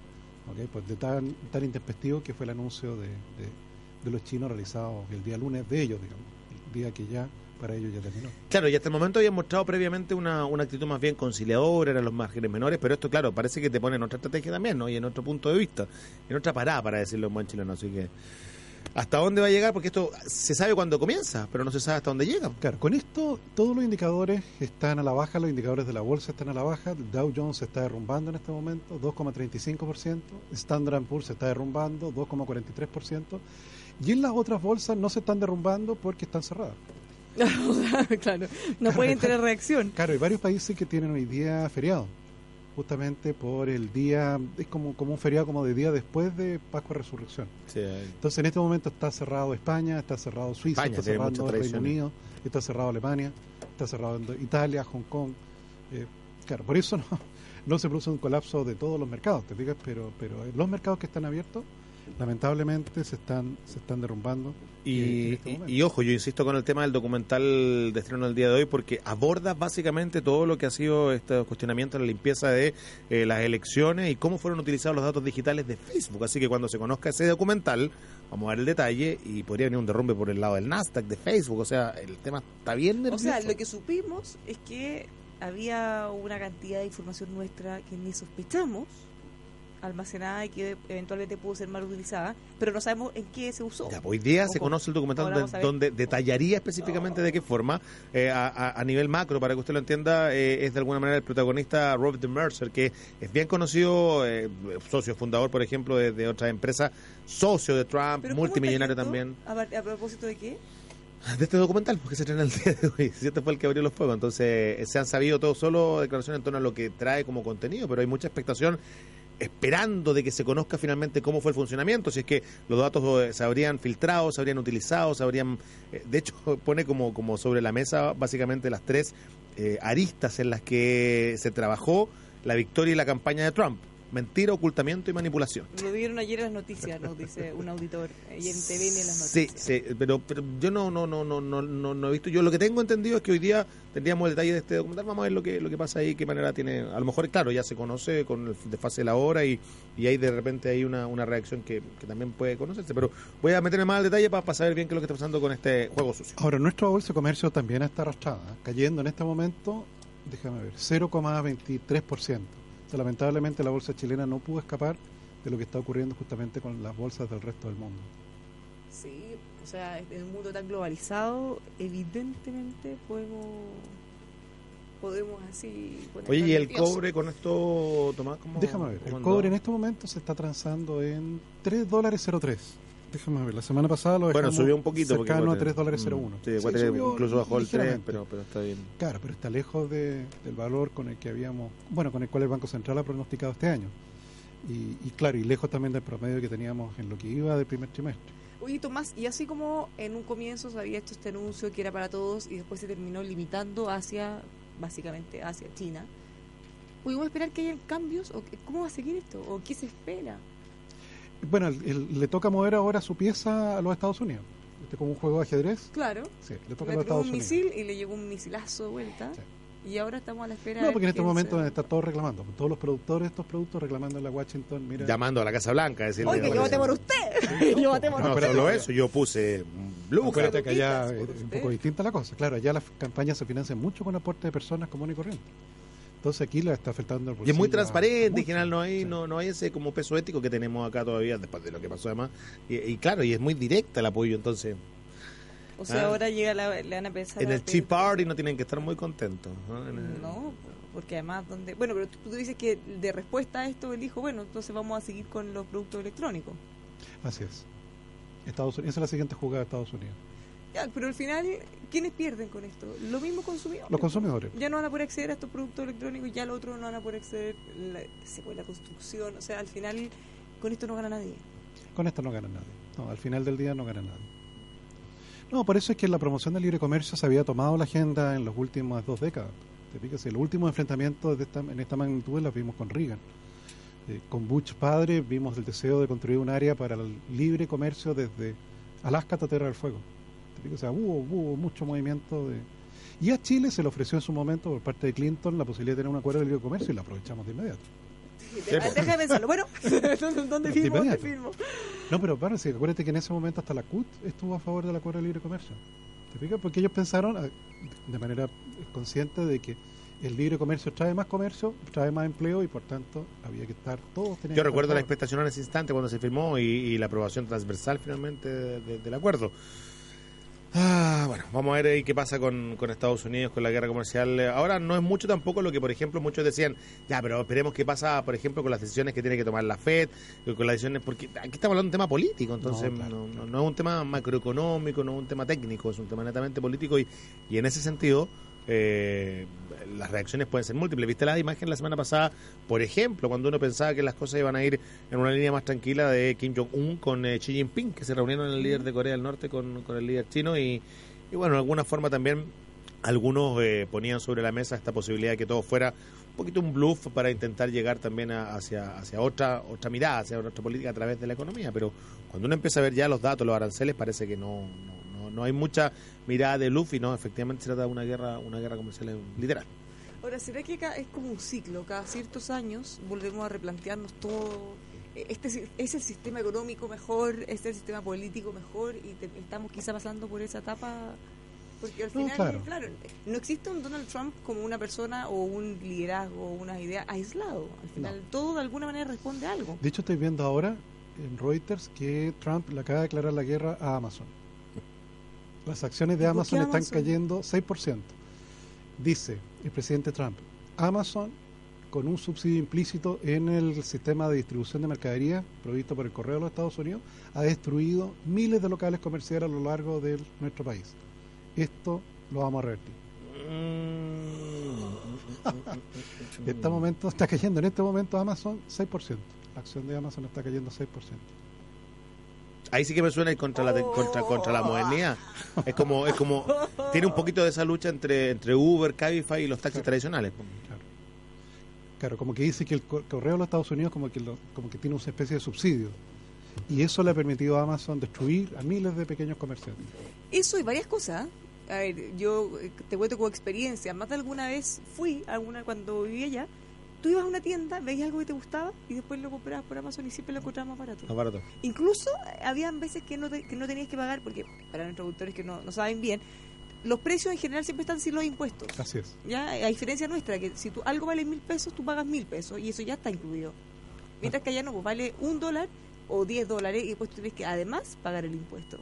Speaker 3: ¿ok? Pues de tan, tan intempestivo que fue el anuncio de, de- de los chinos realizado el día lunes de ellos, digamos, el día que ya para ellos ya terminó.
Speaker 2: Claro, y hasta el momento habían mostrado previamente una, una actitud más bien conciliadora, eran los márgenes menores, pero esto, claro, parece que te pone en otra estrategia también, ¿no? Y en otro punto de vista, en otra parada, para decirlo en buen chileno. Así que, ¿hasta dónde va a llegar? Porque esto se sabe cuándo comienza, pero no se sabe hasta dónde llega.
Speaker 3: Claro, con esto todos los indicadores están a la baja, los indicadores de la bolsa están a la baja, el Dow Jones se está derrumbando en este momento, 2,35%, Standard Poor's se está derrumbando, 2,43%, y en las otras bolsas no se están derrumbando porque están cerradas.
Speaker 1: claro, no pueden tener reacción.
Speaker 3: Claro, hay varios países que tienen hoy día feriado, justamente por el día, es como, como un feriado como de día después de Pascua Resurrección. Entonces en este momento está cerrado España, está cerrado Suiza,
Speaker 2: España
Speaker 3: está cerrado Reino
Speaker 2: tradiciones.
Speaker 3: Unido, está cerrado Alemania, está cerrado Italia, Hong Kong. Eh, claro, por eso no, no se produce un colapso de todos los mercados, te fijas, pero, pero los mercados que están abiertos lamentablemente se están se están derrumbando. en
Speaker 2: Y,
Speaker 3: este
Speaker 2: y- ojo, yo insisto con el tema del documental de estreno del día de hoy porque aborda básicamente todo lo que ha sido este cuestionamiento de la limpieza de eh, las elecciones y cómo fueron utilizados los datos digitales de Facebook. Así que cuando se conozca ese documental, vamos a ver el detalle y podría venir un derrumbe por el lado del Nasdaq, de Facebook. O sea, el tema está bien
Speaker 1: O
Speaker 2: nervioso.
Speaker 1: sea, lo que supimos es que había una cantidad de información nuestra que ni sospechamos almacenada y que eventualmente pudo ser mal utilizada, pero no sabemos en qué se usó.
Speaker 2: Ya, pues, hoy día se conoce el documental donde, detallaría específicamente de qué forma, eh, a, a- nivel macro, para que usted lo entienda, eh, es de alguna manera el protagonista Robert de Mercer, que es bien conocido, eh, socio fundador, por ejemplo, de, de otras empresas, socio de Trump,
Speaker 1: Pero ¿cómo
Speaker 2: multimillonario también.
Speaker 1: ¿A, propósito de qué?
Speaker 2: De este documental, porque se estrena el día de hoy. Si este fue el que abrió los fuegos. Entonces, eh, se han sabido todo solo declaraciones en torno a lo que trae como contenido, pero hay mucha expectación esperando de que se conozca finalmente cómo fue el funcionamiento, si es que los datos eh, se habrían filtrado, se habrían utilizado, se habrían... eh, de hecho, pone como, como sobre la mesa básicamente las tres eh, aristas en las que se trabajó la victoria y la campaña de Trump. Mentira, ocultamiento y manipulación.
Speaker 1: Lo vieron ayer en las noticias, nos dice un auditor, y en TVN en las
Speaker 2: Sí,
Speaker 1: noticias.
Speaker 2: sí, pero, pero yo no, no, no, no, no, no, no he visto. Yo lo que tengo entendido es que hoy día tendríamos el detalle de este documental. Vamos a ver lo que, lo que pasa ahí, qué manera tiene. A lo mejor, claro, ya se conoce con el desfase de la hora y, y hay de repente hay una, una reacción que, que también puede conocerse. Pero voy a meterme más al detalle para, saber bien qué es lo que está pasando con este juego sucio.
Speaker 3: Ahora, nuestra bolsa de comercio también está arrastrada, ¿eh? cayendo en este momento, déjame ver, 0,23%. Sea, lamentablemente la bolsa chilena no pudo escapar de lo que está ocurriendo justamente con las bolsas del resto del mundo.
Speaker 1: Sí, o sea, en un mundo tan globalizado, evidentemente podemos podemos así
Speaker 2: Oye, ¿y el cobre con esto, Tomás? ¿cómo,
Speaker 3: Déjame ver,
Speaker 2: cómo
Speaker 3: el cobre en este momento se está transando en 3 dólares 03. Déjame ver, la semana pasada lo
Speaker 2: Bueno, subió un poquito. porque
Speaker 3: cercano a
Speaker 2: Guate-
Speaker 3: 3 dólares
Speaker 2: Mm,
Speaker 3: 01.
Speaker 2: Sí,
Speaker 3: Sí, subió
Speaker 2: incluso bajó el 3,
Speaker 3: ligeramente.
Speaker 2: pero, pero está bien.
Speaker 3: Claro, pero está lejos de- del valor con el que habíamos, bueno, con el cual el Banco Central ha pronosticado este año. Y, y claro, y lejos también del promedio que teníamos en lo que iba del primer trimestre.
Speaker 1: Oye, Tomás, y así como en un comienzo se había hecho este anuncio que era para todos y después se terminó limitando hacia, básicamente, hacia China, ¿podemos esperar que haya cambios? ¿O ¿Cómo va a seguir esto? ¿O qué se espera?
Speaker 3: Bueno, el- el- le toca mover ahora su pieza a los Estados Unidos. Este es como un juego de ajedrez.
Speaker 1: Claro,
Speaker 3: Sí, le toca a los Estados
Speaker 1: un
Speaker 3: Unidos.
Speaker 1: misil y le llegó un misilazo de vuelta.
Speaker 3: Sí.
Speaker 1: Y ahora estamos a la espera
Speaker 3: No, porque en este momento
Speaker 1: se-
Speaker 3: están todos reclamando. Todos los productores de estos productos reclamando en la Washington. Mira,
Speaker 2: Llamando a la Casa Blanca, decirle.
Speaker 1: Oiga, yo voté por usted. yo voté por
Speaker 2: No,
Speaker 1: usted.
Speaker 2: solo eso, yo puse Blue
Speaker 3: Acuérdate que allá es un
Speaker 1: usted.
Speaker 3: poco distinta la cosa. Claro, allá las campañas se financian mucho con aporte de personas comunes y corrientes. Entonces aquí le está afectando el
Speaker 2: Y es muy transparente, en general no hay,
Speaker 3: Sí.
Speaker 2: no, no hay ese como peso ético que tenemos acá todavía, después de lo que pasó además. Y, y claro, y es muy directa el apoyo, entonces
Speaker 1: O sea,
Speaker 2: Ah.
Speaker 1: ahora llega la, le van a pensar
Speaker 2: en
Speaker 1: a
Speaker 2: el Tea Party no tienen que estar muy contentos. ¿no?
Speaker 1: Porque además, donde bueno, pero tú, tú dices que de respuesta a esto él dijo, bueno, entonces vamos a seguir con los productos electrónicos.
Speaker 3: Así es. Estados Unidos, esa es la siguiente jugada de Estados Unidos.
Speaker 1: Ya, pero al final, ¿quiénes pierden con esto? Lo mismo consumidores.
Speaker 3: Los consumidores.
Speaker 1: Ya no van a poder acceder a estos productos electrónicos, ya los otros no van a poder acceder, la, se puede la construcción, o sea, al final con esto no gana nadie.
Speaker 3: Con esto no gana nadie. No, al final del día no gana nadie. No, por eso es que la promoción del libre comercio se había tomado la agenda en las últimas dos décadas. Te fijas, los últimos enfrentamientos de esta, en esta magnitud los vimos con Reagan. Eh, con Bush padre vimos el deseo de construir un área para el libre comercio desde Alaska hasta Tierra del Fuego. O sea, hubo, hubo mucho movimiento de... Y a Chile se le ofreció en su momento por parte de Clinton la posibilidad de tener un acuerdo de libre comercio y lo aprovechamos de inmediato.
Speaker 1: Deja de pensarlo. Bueno, ¿dónde, dónde
Speaker 3: De
Speaker 1: firmo? ¿Dónde firmo?
Speaker 3: No, pero parece, acuérdate que en ese momento hasta la CUT estuvo a favor del acuerdo de libre comercio. ¿Te fijas? Porque ellos pensaron ah, de manera consciente de que el libre comercio trae más comercio, trae más empleo y por tanto había que estar todos
Speaker 2: Yo recuerdo la expectación en ese instante cuando se firmó y, y la aprobación transversal finalmente de- de- del acuerdo. Ah, bueno, vamos a ver ahí qué pasa con, con Estados Unidos, con la guerra comercial. Ahora no es mucho tampoco lo que, por ejemplo, muchos decían, ya, pero esperemos qué pasa, por ejemplo, con las decisiones que tiene que tomar la FED, eh, con las decisiones, porque aquí estamos hablando de un tema político, entonces
Speaker 3: No,
Speaker 2: no,
Speaker 3: claro,
Speaker 2: no- no es un tema macroeconómico, no es un tema técnico, es un tema netamente político y, y en ese sentido eh, las reacciones pueden ser múltiples. ¿Viste la imagen la semana pasada, por ejemplo, cuando uno pensaba que las cosas iban a ir en una línea más tranquila de Kim Jong-un con eh, Xi Jinping, que se reunieron el líder de Corea del Norte con, con el líder chino y, bueno, de alguna forma también algunos eh, ponían sobre la mesa esta posibilidad de que todo fuera un poquito un bluff para intentar llegar también a- hacia, hacia otra otra mirada, hacia otra política a través de la economía. Pero cuando uno empieza a ver ya los datos, los aranceles, parece que no, no, no hay mucha mirada de bluff y no, efectivamente se trata de una guerra, una guerra comercial literal.
Speaker 1: Ahora, ¿será que acá es como un ciclo? Cada ciertos años volvemos a replantearnos todo. Eh, Este es el sistema económico mejor, este es el sistema político mejor y te- estamos quizá pasando por esa etapa. Porque al
Speaker 3: No,
Speaker 1: final,
Speaker 3: claro.
Speaker 1: claro. no existe un Donald Trump como una persona o un liderazgo o una idea aislado. Al final, todo de alguna manera responde a algo.
Speaker 3: De hecho, estoy viendo ahora en Reuters que Trump le acaba de declarar la guerra a Amazon. Las acciones de
Speaker 1: ¿Y por
Speaker 3: Amazon están
Speaker 1: Amazon?
Speaker 3: cayendo 6%. Dice el presidente Trump, Amazon con un subsidio implícito en el sistema de distribución de mercadería provisto por el correo de los Estados Unidos, ha destruido miles de locales comerciales a lo largo de nuestro país. Esto lo vamos a revertir. En este momento está cayendo, en este momento Amazon 6%. La acción de Amazon está cayendo 6%.
Speaker 2: Ahí sí que me suena ir contra la contra contra la modernidad. Es como es como tiene un poquito de esa lucha entre entre Uber, Cabify y los taxis
Speaker 3: Claro.
Speaker 2: tradicionales.
Speaker 3: Claro. Claro, como que dice que el co- correo de los Estados Unidos como que, lo- como que tiene una especie de subsidio. Y eso le ha permitido a Amazon destruir a miles de pequeños comerciantes.
Speaker 1: Eso y varias cosas. A ver, yo eh, te cuento como experiencia. Más de alguna vez fui, alguna cuando vivía allá. Tú ibas a una tienda, veías algo que te gustaba y después lo comprabas por Amazon y siempre lo encontrabas más barato.
Speaker 2: Más barato.
Speaker 1: Incluso eh, habían veces que no, te- que no tenías que pagar, porque para nuestros productores que no, no saben bien, los precios en general siempre están sin los impuestos.
Speaker 3: Así es.
Speaker 1: Ya, a diferencia nuestra, que si tú, algo vale mil pesos, tú pagas mil pesos y eso ya está incluido. Mientras que allá no, pues vale un dólar o diez dólares y después tú tienes que además pagar el impuesto.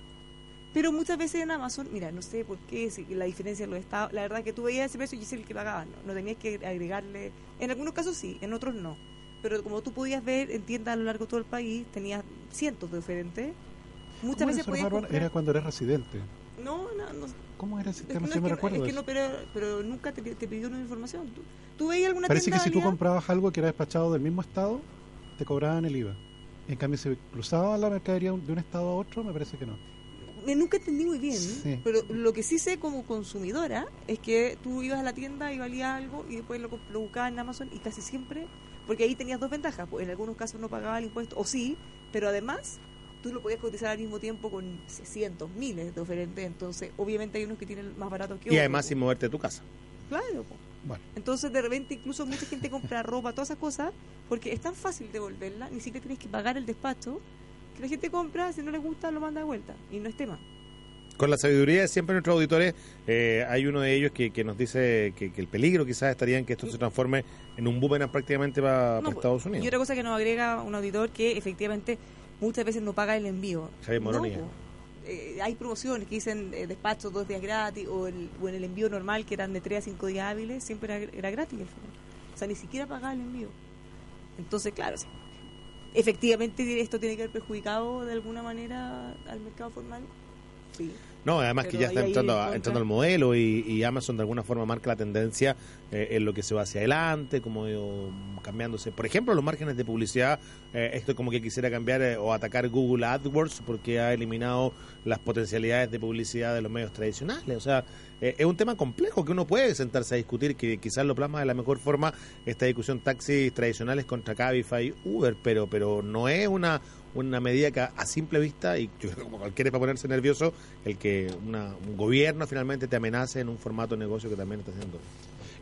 Speaker 1: Pero muchas veces en Amazon, mira, no sé por qué, si la diferencia en los estados, la verdad que tú veías ese precio y ese es el que pagabas, ¿no? no tenías que agregarle, en algunos casos sí, en otros no. Pero como tú podías ver en tiendas a lo largo de todo el país, tenías cientos de diferentes. Muchas
Speaker 3: ¿Cómo
Speaker 1: veces podías
Speaker 3: Bárbara?
Speaker 1: comprar...
Speaker 3: Era cuando eres residente.
Speaker 1: No, no, no,
Speaker 3: ¿Cómo era el
Speaker 1: es que
Speaker 3: sistema?
Speaker 1: no,
Speaker 3: me recuerdo
Speaker 1: es que no, pero, pero nunca te, te pidió una información. Tú, tú veías alguna
Speaker 3: Parece que si tú comprabas algo que era despachado del mismo estado, te cobraban el IVA. En cambio, si cruzaba la mercadería de un estado a otro, me parece que no.
Speaker 1: Eh, Nunca entendí muy bien,
Speaker 3: Sí.
Speaker 1: pero lo que sí sé como consumidora es que tú ibas a la tienda y valía algo y después lo, lo buscabas en Amazon y casi siempre, porque ahí tenías dos ventajas, pues en algunos casos no pagaba el impuesto, o sí, pero además tú lo podías cotizar al mismo tiempo con cientos, miles de oferentes, entonces obviamente hay unos que tienen más baratos que
Speaker 2: Y
Speaker 1: otros.
Speaker 2: además
Speaker 1: pues.
Speaker 2: sin moverte de tu casa.
Speaker 1: Claro, pues.
Speaker 3: Bueno,
Speaker 1: Entonces, de repente, incluso mucha gente compra ropa, todas esas cosas, porque es tan fácil devolverla, ni siquiera tienes que pagar el despacho, que la gente compra, si no les gusta, lo manda de vuelta, y no es tema.
Speaker 2: Con la sabiduría de siempre nuestros auditores, eh, hay uno de ellos que, que nos dice que, que el peligro quizás estaría en que esto se transforme en un boomerang prácticamente para,
Speaker 1: No,
Speaker 2: Estados Unidos.
Speaker 1: Y otra cosa que nos agrega un auditor que efectivamente muchas veces no paga el envío.
Speaker 2: Javier
Speaker 1: No. Eh, hay promociones que dicen eh, despacho dos días gratis o, el, o en el envío normal que eran de tres a cinco días hábiles, siempre era, era gratis al final. O sea, ni siquiera pagaba el envío. Entonces, claro, sí. Efectivamente esto tiene que haber perjudicado de alguna manera al mercado formal. Sí.
Speaker 2: No, además que ya está entrando, a- entrando al modelo y, y Amazon de alguna forma marca la tendencia eh, en lo que se va hacia adelante, como eh, cambiándose. Por ejemplo, los márgenes de publicidad, eh, esto como que quisiera cambiar eh, o atacar Google AdWords porque ha eliminado las potencialidades de publicidad de los medios tradicionales. O sea, eh, es un tema complejo que uno puede sentarse a discutir, que quizás lo plasma de la mejor forma esta discusión taxis tradicionales contra Cabify, Uber, pero, pero no es una una medida que a, simple vista, y yo creo que como cualquiera es para ponerse nervioso, el que una- un gobierno finalmente te amenace en un formato de negocio que también está haciendo.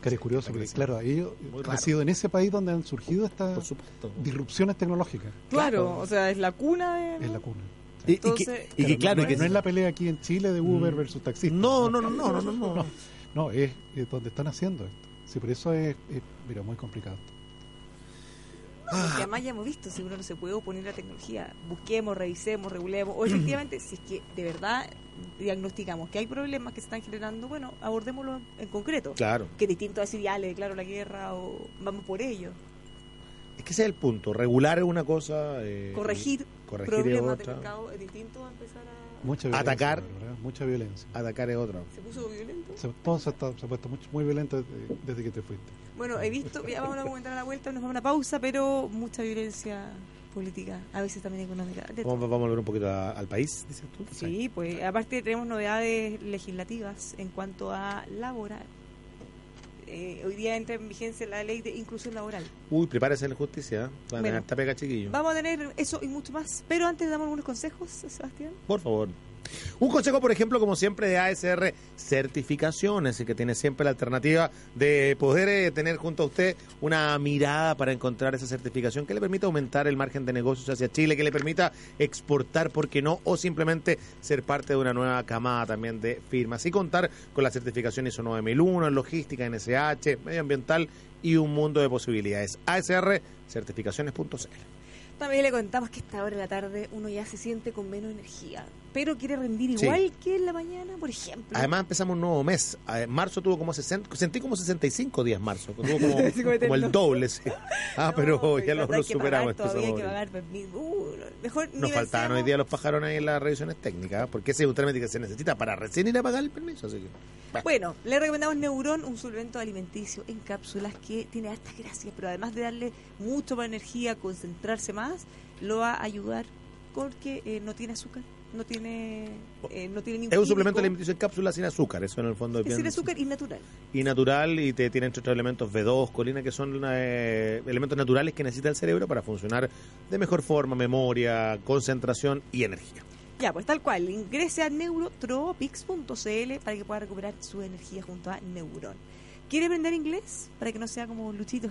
Speaker 3: que es curioso, porque claro, ellos ha sido en ese país donde han surgido estas disrupciones tecnológicas.
Speaker 1: Claro,
Speaker 2: Claro.
Speaker 1: o sea, es la cuna de...
Speaker 3: Es la cuna.
Speaker 2: Y, y
Speaker 1: Entonces-
Speaker 2: que, y que claro,
Speaker 3: no,
Speaker 2: y que
Speaker 3: no es la pelea aquí en Chile de Uber versus taxistas.
Speaker 2: no, no, no, no, no, no, no.
Speaker 3: No, no, es, es donde están haciendo esto. Sí, por eso es, es, mira, muy complicado.
Speaker 1: Porque además ya hemos visto, si uno no se puede oponer a la tecnología, busquemos, revisemos, regulemos, o efectivamente, si es que de verdad diagnosticamos que hay problemas que se están generando, bueno, abordémoslo en concreto.
Speaker 2: Claro.
Speaker 1: Que es distinto a decir, ya le declaro la guerra o vamos por ello.
Speaker 2: Es que ese es el punto. Regular es una cosa. eh,
Speaker 1: Corregir,
Speaker 2: corregir
Speaker 1: problemas de mercado es distinto a empezar a...
Speaker 3: Mucha violencia.
Speaker 2: Atacar.
Speaker 3: Mucha violencia.
Speaker 2: Atacar es otra.
Speaker 1: ¿Se puso violento?
Speaker 3: Se, todo se, está- se ha puesto mucho, muy violento desde, desde que te fuiste.
Speaker 1: Bueno, he visto, ya vamos a comentar a la vuelta, nos vamos a una pausa, pero mucha violencia política, a veces también económica.
Speaker 2: Vamos, vamos a volver un poquito a- al país, dices tú.
Speaker 1: Sí, pues aparte tenemos novedades legislativas en cuanto a laboral. Eh, hoy día entra en vigencia la ley de inclusión laboral.
Speaker 2: Uy, prepárese en la justicia. ¿eh? Van a tener esta pega, chiquillo.
Speaker 1: Vamos a tener eso y mucho más, pero antes damos algunos consejos, Sebastián.
Speaker 2: Por favor. Un consejo, por ejemplo, como siempre, de ASR Certificaciones, y que tiene siempre la alternativa de poder eh, tener junto a usted una mirada para encontrar esa certificación que le permita aumentar el margen de negocios hacia Chile, que le permita exportar, ¿por qué no? O simplemente ser parte de una nueva camada también de firmas y contar con la certificación ISO 9001 en logística, NSH, medioambiental y un mundo de posibilidades. ASR Certificaciones.cl
Speaker 1: también le contamos que esta hora de la tarde uno ya se siente con menos energía, pero quiere rendir igual que en la mañana, por ejemplo.
Speaker 2: Además empezamos un nuevo mes. Marzo tuvo como 60, sentí como 65 días marzo, tuvo como, el doble. Sí. Ah, pero ya lo, superamos.
Speaker 1: Todavía hay que pagar, uh, mejor
Speaker 2: Nos faltaban hoy día los pájaros ahí en las revisiones técnicas, porque ese es un trámite que se necesita para recién ir a pagar el permiso. Así
Speaker 1: que, bueno. le recomendamos Neuron, un suplemento alimenticio en cápsulas que tiene hartas gracias, pero además de darle mucho más energía, concentrarse más, lo va a ayudar porque eh, no tiene azúcar no tiene eh, no tiene ningún
Speaker 2: es un suplemento alimenticio en cápsula sin azúcar eso en el fondo
Speaker 1: es sin azúcar y natural.
Speaker 2: Y natural y te tiene entre otros elementos B2 colina que son eh, elementos naturales que necesita el cerebro para funcionar de mejor forma memoria concentración y energía.
Speaker 1: Ya, pues tal cual, ingrese a neurotropics.cl para que pueda recuperar su energía junto a Neuron. ¿Quiere aprender inglés? Para que no sea como Luchito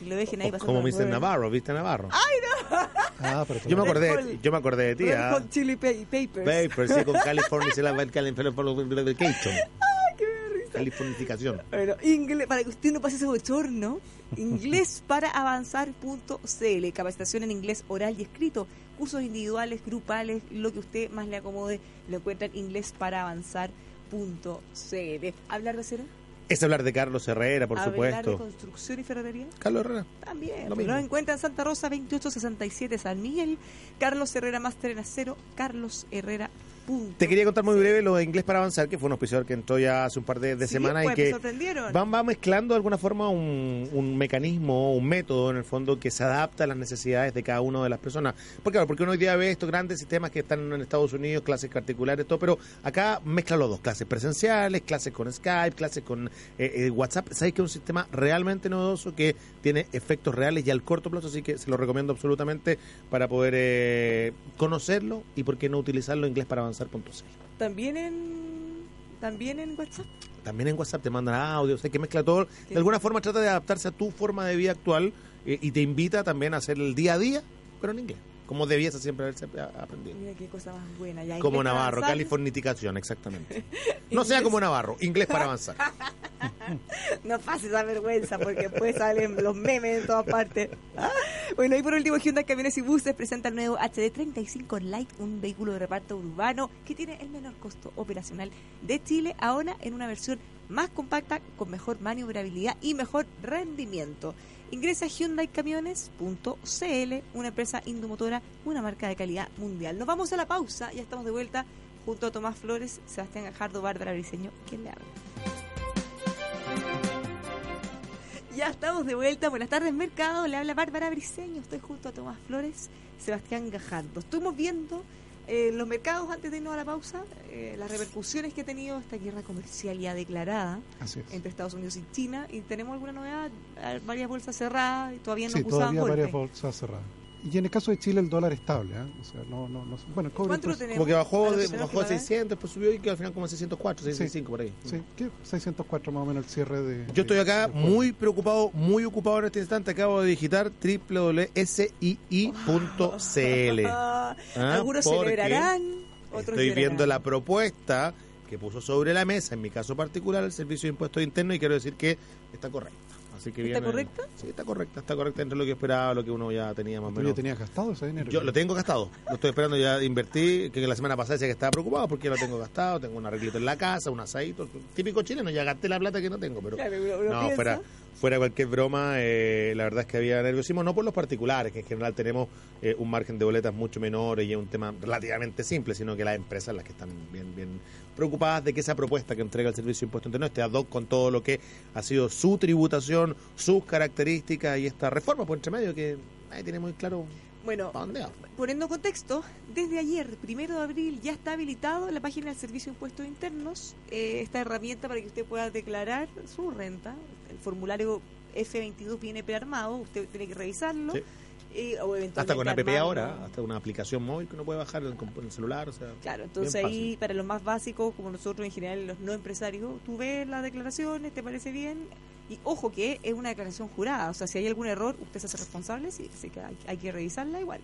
Speaker 1: Hara lo dejen ahí
Speaker 2: Como Mr. Navarro, ¿viste Navarro?
Speaker 1: ¡Ay, no!
Speaker 2: Ah, pero yo, me acordé, yo me acordé de ti.
Speaker 1: ¿ah? Con Chili Papers.
Speaker 2: Papers, sí, con California se la va el Californication.
Speaker 1: ¡Ay, qué risa!
Speaker 2: Californificación.
Speaker 1: Bueno, inglés, para que usted no pase ese bochorno, inglés para avanzar.cl, capacitación en inglés oral y escrito, cursos individuales, grupales, lo que usted más le acomode, lo encuentra en inglés para avanzar.cl. ¿Hablar de cero?
Speaker 2: Es hablar de Carlos Herrera, por supuesto.
Speaker 1: ¿Hablar de construcción y ferretería?
Speaker 2: Carlos Herrera.
Speaker 1: También. Lo, lo encuentra en Santa Rosa 2867 San Miguel. Carlos Herrera Máster en Acero. Carlos Herrera
Speaker 2: te quería contar muy breve lo de Inglés para Avanzar, que fue un auspiciador que entró ya hace un par de, semanas y pues, que va, mezclando de alguna forma un, un, mecanismo, un método en el fondo que se adapta a las necesidades de cada una de las personas. Porque claro, porque uno hoy día ve estos grandes sistemas que están en Estados Unidos, clases particulares, todo, pero acá mezcla los dos, clases presenciales, clases con Skype, clases con eh, eh, WhatsApp. Sabéis que es un sistema realmente novedoso que tiene efectos reales y al corto plazo, así que se lo recomiendo absolutamente para poder eh, conocerlo y por qué no utilizarlo en Inglés para Avanzar
Speaker 1: también en también en WhatsApp.
Speaker 2: También en WhatsApp te mandan audio, o sea, que mezcla todo. De alguna forma trata de adaptarse a tu forma de vida actual eh, y te invita también a hacer el día a día, pero en inglés como debiese siempre haberse aprendido.
Speaker 1: Mira qué cosa más buena.
Speaker 2: como Navarro, californiticación, exactamente. no sea como Navarro, inglés para avanzar.
Speaker 1: no pases esa vergüenza porque después salen los memes en todas partes. bueno, y por último, Hyundai Camiones y Buses presenta el nuevo HD35 Light, un vehículo de reparto urbano que tiene el menor costo operacional de Chile, ahora en una versión más compacta, con mejor maniobrabilidad y mejor rendimiento. Ingresa a HyundaiCamiones.cl, una empresa indomotora, una marca de calidad mundial. Nos vamos a la pausa, ya estamos de vuelta junto a Tomás Flores, Sebastián Gajardo, Bárbara Briseño. ¿Quién le habla? Ya estamos de vuelta. Buenas tardes, Mercado. Le habla Bárbara Briseño. Estoy junto a Tomás Flores, Sebastián Gajardo. Estuvimos viendo eh, los mercados, antes de irnos a la pausa, eh, las repercusiones que ha tenido esta guerra comercial ya declarada entre Estados Unidos y China. ¿Y tenemos alguna novedad? Varias bolsas cerradas y todavía no
Speaker 3: sí, todavía varias bolsas cerradas. Y en el caso de Chile el dólar estable, ¿eh? o sea, no, no, no bueno,
Speaker 1: ¿Cuánto
Speaker 2: pues, como que bajó, de, bajó a 600, después subió y que al final como a 604, 605 por ahí.
Speaker 3: Sí, ¿qué? 604 más o menos el cierre de...
Speaker 2: Yo estoy acá muy preocupado, muy ocupado en este instante, acabo de digitar www.sii.cl.
Speaker 1: ¿Ah? Algunos celebrarán,
Speaker 2: otros Estoy viendo la propuesta que puso sobre la mesa, en mi caso particular, el Servicio de Impuestos Internos y quiero decir que está correcto.
Speaker 1: ¿Está correcta?
Speaker 2: Sí, está correcta, está correcta entre lo que esperaba, lo que uno ya tenía más o menos.
Speaker 3: ¿Tú tenías gastado ese dinero?
Speaker 2: Yo lo tengo gastado, lo estoy esperando ya invertir, que la semana pasada decía que estaba preocupado porque ya lo tengo gastado, tengo un arreglito en la casa, un asadito, típico chileno, ya gasté la plata que no tengo, pero no, fuera, fuera cualquier broma, eh, la verdad es que había nerviosismo, no por los particulares, que en general tenemos eh, un margen de boletas mucho menor y es un tema relativamente simple, sino que las empresas las que están bien, bien preocupadas de que esa propuesta que entrega el Servicio de Impuesto Interno esté ad hoc con todo lo que ha sido su tributación, sus características y esta reforma por entre medio que ahí tiene muy claro
Speaker 1: bueno, poniendo contexto, desde ayer, primero de abril, ya está habilitado en la página del Servicio de Impuestos Internos eh, esta herramienta para que usted pueda declarar su renta. El formulario F22 viene prearmado, usted tiene que revisarlo Y, o
Speaker 2: Hasta con app
Speaker 1: armarlo.
Speaker 2: ahora, hasta una aplicación móvil que uno puede bajar en el, celular. O sea,
Speaker 1: Claro, entonces ahí para los más básicos, como nosotros en general, los no empresarios, tú ves las declaraciones, te parece bien, y ojo que es una declaración jurada, o sea, si hay algún error, usted se hace responsable, sí, así que hay, hay que revisarla igual.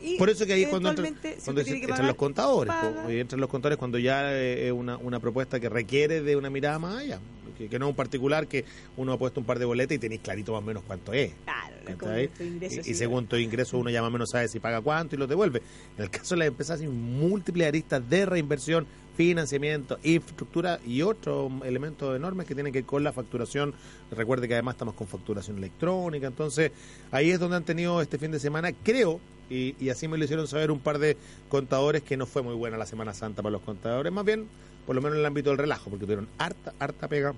Speaker 1: Y
Speaker 2: Por eso que ahí es cuando, entra-
Speaker 1: si
Speaker 2: entran los contadores. po, y entran los contadores cuando ya eh, es una, una propuesta que requiere de una mirada más allá. Que, que no es un particular que uno ha puesto un par de boletas y tenéis clarito más o menos cuánto es.
Speaker 1: Claro,
Speaker 2: Y, y
Speaker 1: sí,
Speaker 2: según tu ingreso uno ya más o menos sabe si paga cuánto y lo devuelve. En el caso de las empresas hay múltiples aristas de reinversión, financiamiento, infraestructura y otros elementos enormes que tienen que ver con la facturación. Recuerde que además estamos con facturación electrónica, entonces ahí es donde han tenido este fin de semana, creo, y, y así me lo hicieron saber un par de contadores que no fue muy buena la Semana Santa para los contadores, más bien, por lo menos en el ámbito del relajo, porque tuvieron harta, harta pega.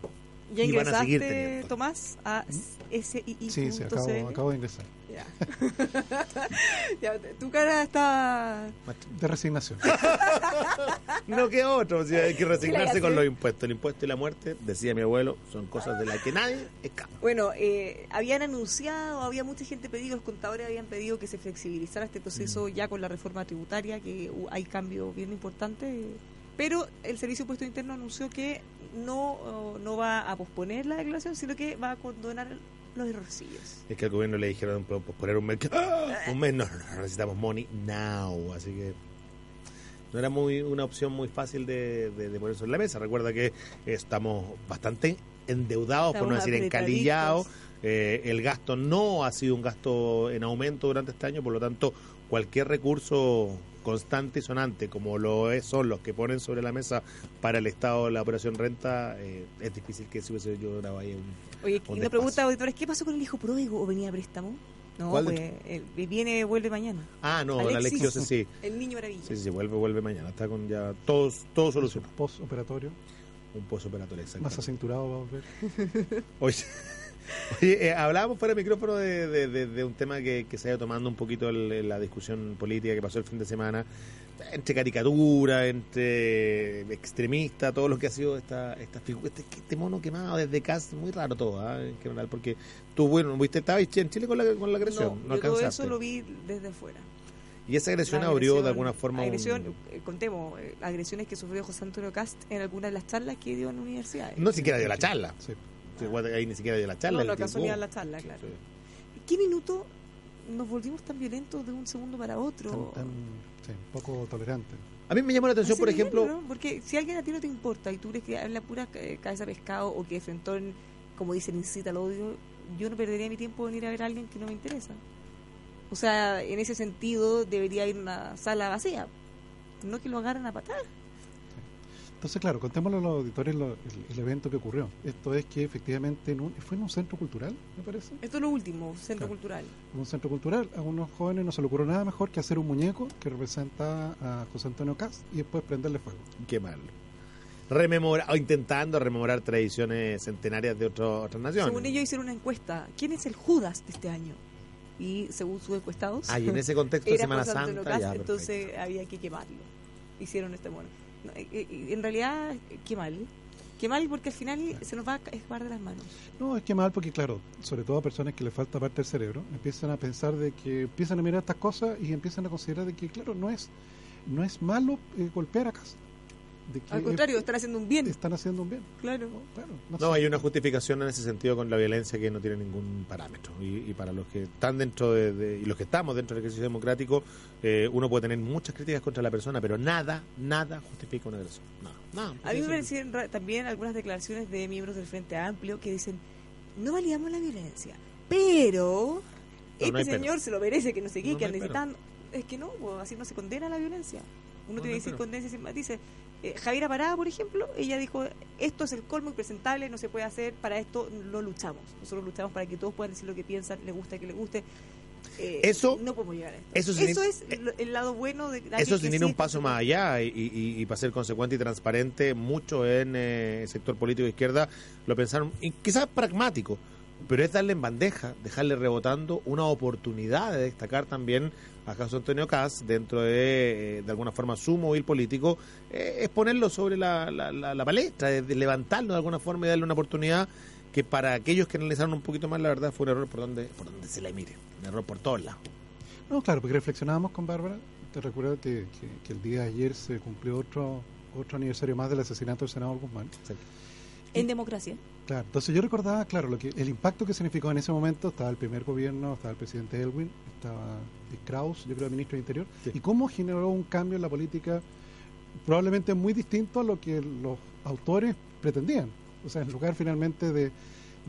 Speaker 1: ¿Ya
Speaker 2: y van a seguir teniendo.
Speaker 1: Tomás, a SII.cl?
Speaker 3: Sí, sí, acabo, acabo de ingresar.
Speaker 1: Ya. Ya, tu cara está...
Speaker 3: De resignación.
Speaker 2: No que otro, si hay que resignarse con los impuestos. El impuesto y la muerte, decía mi abuelo, son cosas de las que nadie escapa.
Speaker 1: Bueno, eh, habían anunciado, había mucha gente pedido, los contadores habían pedido que se flexibilizara este proceso
Speaker 2: Mm.
Speaker 1: ya con la reforma tributaria, que hay cambios bien importantes, pero el Servicio de Impuesto Interno anunció que no, no va a posponer la declaración, sino que va a condonar los errorcillos.
Speaker 2: Es que al gobierno le dijeron "Pues, poner un mes. ¡Ah! Un mes, no, no, necesitamos money now. Así que no era muy una opción muy fácil de, de, de poner sobre la mesa. Recuerda que estamos bastante endeudados, por no decir encalillados. Eh, el gasto no ha sido un gasto en aumento durante este año, por lo tanto, cualquier recurso constante y sonante, como lo es, son los que ponen sobre la mesa para el Estado la operación renta, eh, es difícil que se hubiese yo grabado ahí un,
Speaker 1: Oye,
Speaker 2: Un
Speaker 1: y una pregunta, auditores, ¿qué pasó con el hijo pródigo o venía a préstamo? No,
Speaker 2: ¿Cuál de
Speaker 1: pues el- viene, vuelve mañana.
Speaker 2: Ah, no, la
Speaker 1: Alexis.
Speaker 2: Alexis, sí.
Speaker 1: El niño maravilla.
Speaker 2: Sí, sí, sí, vuelve, vuelve mañana. Está con ya todos, todo solucionado.
Speaker 3: Postoperatorio,
Speaker 2: Un postoperatorio, exacto.
Speaker 3: más acinturado va a volver.
Speaker 2: Oye, oye, eh, hablábamos fuera de micrófono de, de- de- de un tema que, que se ha ido tomando un poquito el- la discusión política que pasó el fin de semana, entre caricatura, entre extremista, todo lo que ha sido esta, esta figu- este, este mono quemado desde casa, muy raro todo, ¿ah? en general, porque tú, bueno, viste, estabas en Chile con la, con la agresión, no,
Speaker 1: yo todo
Speaker 2: alcanzaste.
Speaker 1: eso lo vi desde afuera.
Speaker 2: Y esa agresión abrió de alguna forma un-
Speaker 1: agresión, eh, contemos, eh, agresiones que sufrió José Antonio Cast en algunas de las charlas que dio en universidades.
Speaker 2: No siquiera dio la charla.
Speaker 3: Sí.
Speaker 2: Igual Ahí ni siquiera dio la charla.
Speaker 1: No,
Speaker 2: el
Speaker 1: lo alcanzó
Speaker 2: tipo.
Speaker 1: ni a la charla, claro.
Speaker 2: Sí.
Speaker 1: ¿Qué minuto nos volvimos tan violentos de un segundo para otro?
Speaker 3: Tan, tan, sí, poco tolerante.
Speaker 2: A mí me llamó la atención, por ejemplo,
Speaker 1: ¿no? Porque si alguien a ti no te importa y tú crees que habla pura eh, cabeza de pescado o que de frentón, como dicen, incita al odio, yo no perdería mi tiempo en ir a ver a alguien que no me interesa. O sea, en ese sentido debería ir a una sala vacía, no que lo agarren a patar.
Speaker 3: Entonces, claro, contémosle a los auditores lo- el, el evento que ocurrió. Esto es que efectivamente en un- fue en un centro cultural, me parece.
Speaker 1: Esto es lo último, centro
Speaker 3: Claro.
Speaker 1: cultural.
Speaker 3: En un centro cultural, a unos jóvenes no se le ocurrió nada mejor que hacer un muñeco que representa a José Antonio Cast y después prenderle fuego.
Speaker 2: qué mal. Rememora, o intentando rememorar tradiciones centenarias de otro- otras naciones.
Speaker 1: Según ellos hicieron una encuesta, ¿quién es el Judas de este año? Y según sus encuestados,
Speaker 2: Ah, y en ese contexto de
Speaker 1: era
Speaker 2: Semana
Speaker 1: José Antonio
Speaker 2: Santa, ya,
Speaker 1: entonces había que quemarlo. Hicieron este mono. Eh, en realidad, qué mal. Qué mal porque al final se nos va a ca- escapar de las manos.
Speaker 3: No, es que mal porque, claro, sobre todo a personas que les falta parte del cerebro, empiezan a pensar de que empiezan a mirar estas cosas y empiezan a considerar de que, claro, no es no es malo eh, golpear a Cast. De que
Speaker 1: Al contrario, están haciendo un bien.
Speaker 3: están haciendo un bien.
Speaker 1: Claro.
Speaker 3: No, claro, no
Speaker 2: No,
Speaker 3: sé.
Speaker 2: hay una justificación en ese sentido con la violencia que no tiene ningún parámetro. Y, y para los que están dentro de, de- y los que estamos dentro del ejercicio democrático, eh, uno puede tener muchas críticas contra la persona, pero nada, nada justifica una agresión. Nada, nada.
Speaker 1: A mí me parecieron ra- también algunas declaraciones de miembros del Frente Amplio que dicen, no validamos la violencia, pero
Speaker 2: no
Speaker 1: este
Speaker 2: pero.
Speaker 1: señor se lo merece, que no sé qué,
Speaker 2: No,
Speaker 1: que
Speaker 2: no hay pero.
Speaker 1: necesitan... Es que no, pues, así no se condena la violencia. Uno
Speaker 2: No,
Speaker 1: tiene que decir
Speaker 2: pero.
Speaker 1: condena sin matices. Eh, Javiera Parada, por ejemplo, ella dijo, esto es el colmo impresentable, no se puede hacer, para esto lo luchamos. Nosotros luchamos para que todos puedan decir lo que piensan, les gusta que les guste. Eh,
Speaker 2: Eso-
Speaker 1: no podemos llegar a esto.
Speaker 2: eso
Speaker 1: es el lado bueno de
Speaker 2: Eso ir
Speaker 1: sí
Speaker 2: un paso más allá y, y- y para ser consecuente y transparente, mucho en eh, el sector político de izquierda lo pensaron, y quizás pragmático, pero es darle en bandeja, dejarle rebotando una oportunidad de destacar también a José Antonio Caz dentro de, eh, de alguna forma, su móvil político, eh, es ponerlo sobre la, la- la- la palestra, de, de levantarlo de alguna forma y darle una oportunidad que para aquellos que analizaron un poquito más, la verdad fue un error por donde, por donde se le mire, un error por todos lados.
Speaker 3: No, claro, porque reflexionábamos con Bárbara, te recuerdo que, que, que el día de ayer se cumplió otro otro aniversario más del asesinato del senador Guzmán.
Speaker 2: Sí.
Speaker 1: En democracia.
Speaker 3: Claro, entonces yo recordaba, claro, lo que el impacto que significó en ese momento, estaba el primer gobierno, estaba el presidente Elwin, estaba Kraus, yo creo el ministro del Interior,
Speaker 2: Sí.
Speaker 3: y cómo generó un cambio en la política probablemente muy distinto a lo que los autores pretendían. O sea, en lugar finalmente de...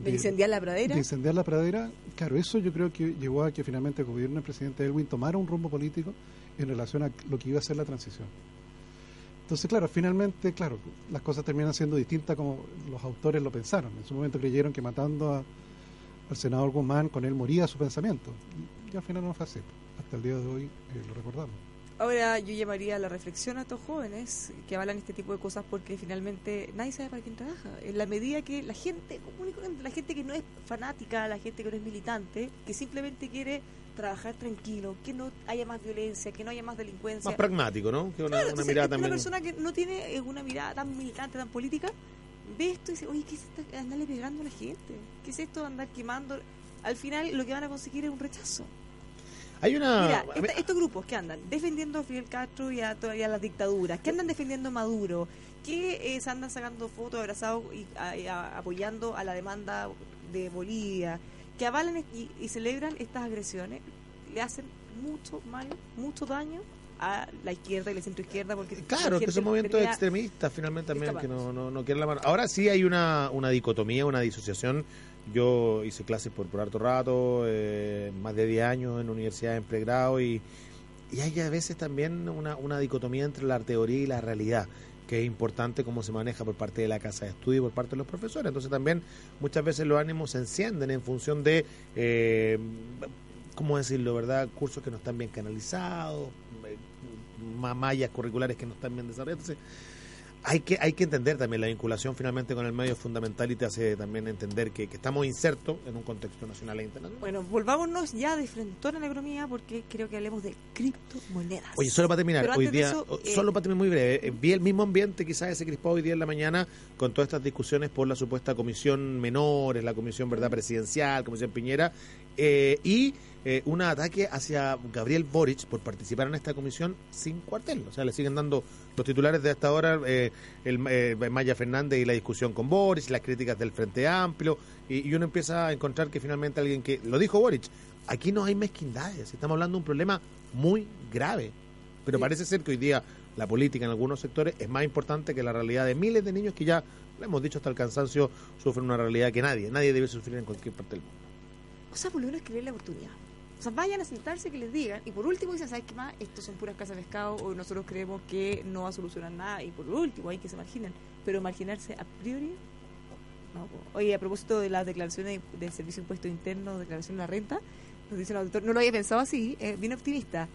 Speaker 1: De incendiar la pradera.
Speaker 3: de incendiar la pradera, claro, eso yo creo que llevó a que finalmente el gobierno del presidente Elwin tomara un rumbo político en relación a lo que iba a ser la transición. Entonces, claro, finalmente, claro, las cosas terminan siendo distintas como los autores lo pensaron. En su momento creyeron que matando al senador Guzmán, con él moría su pensamiento. Y al final no fue así. Hasta el día de hoy eh, lo recordamos.
Speaker 1: Ahora yo llamaría a la reflexión a estos jóvenes que avalan este tipo de cosas porque finalmente nadie sabe para quién trabaja. En la medida que la gente la gente que no es fanática, la gente que no es militante, que simplemente quiere trabajar tranquilo, que no haya más violencia, que no haya más delincuencia.
Speaker 2: Más pragmático, ¿no? Que una,
Speaker 1: Claro,
Speaker 2: una mirada
Speaker 1: una
Speaker 2: también.
Speaker 1: persona que no tiene eh, una mirada tan militante, tan política, ve esto y dice, oye, ¿qué es esto andarle pegando a la gente? ¿Qué es esto de andar quemando? Al final lo que van a conseguir es un rechazo.
Speaker 2: Hay una.
Speaker 1: Mira, esta- estos grupos que andan defendiendo a Fidel Castro y a todavía las dictaduras, que andan defendiendo a Maduro, que eh, se andan sacando fotos abrazados y a- y a- apoyando a la demanda de Bolivia, que avalan y, y celebran estas agresiones, le hacen mucho mal, mucho daño a la izquierda y la centroizquierda porque la
Speaker 2: Claro, que son movimientos extremistas finalmente también que no, no, no quieren la mano. Ahora sí hay una, una dicotomía, una disociación. Yo hice clases por, por harto rato, eh, más de 10 años en universidad en pregrado y, y hay a veces también una, una dicotomía entre la teoría y la realidad que es importante cómo se maneja por parte de la casa de estudio y por parte de los profesores. Entonces también muchas veces los ánimos se encienden en función de, eh, ¿cómo decirlo, verdad? Cursos que no están bien canalizados, eh, ma- mallas curriculares que no están bien desarrolladas. Entonces, hay que, hay que entender también la vinculación finalmente con el medio es fundamental y te hace también entender que, que estamos insertos en un contexto nacional e internacional.
Speaker 1: Bueno, volvámonos ya de frente a la economía porque creo que hablemos de criptomonedas.
Speaker 2: Oye, solo para terminar, hoy día,
Speaker 1: eso, eh,
Speaker 2: solo para terminar muy breve, eh, vi el mismo ambiente quizás ese crispado hoy día en la mañana con todas estas discusiones por la supuesta comisión menores, la comisión verdad presidencial, comisión Piñera, eh, y eh, un ataque hacia Gabriel Boric por participar en esta comisión sin cuartel. O sea, le siguen dando los titulares de hasta ahora, eh, el eh, Maya Fernández y la discusión con Boric, las críticas del Frente Amplio, y, y uno empieza a encontrar que finalmente alguien que, lo dijo Boric, aquí no hay mezquindades, estamos hablando de un problema muy grave. Pero
Speaker 1: Sí.
Speaker 2: parece ser que hoy día la política en algunos sectores es más importante que la realidad de miles de niños que ya, lo hemos dicho hasta el cansancio, sufren una realidad que nadie, nadie debe sufrir en cualquier parte del mundo.
Speaker 1: O sea, menos que le la oportunidad. O sea, vayan a sentarse que les digan. Y por último dicen, ¿sabes qué más? Estos son puras casas de pescado o nosotros creemos que no va a solucionar nada. Y por último hay que se marginen. Pero marginarse a priori, no. Oye, a propósito de las declaraciones del Servicio de Impuesto Interno, declaración de la renta, nos dice el auditor, no lo había pensado así, eh, bien optimista.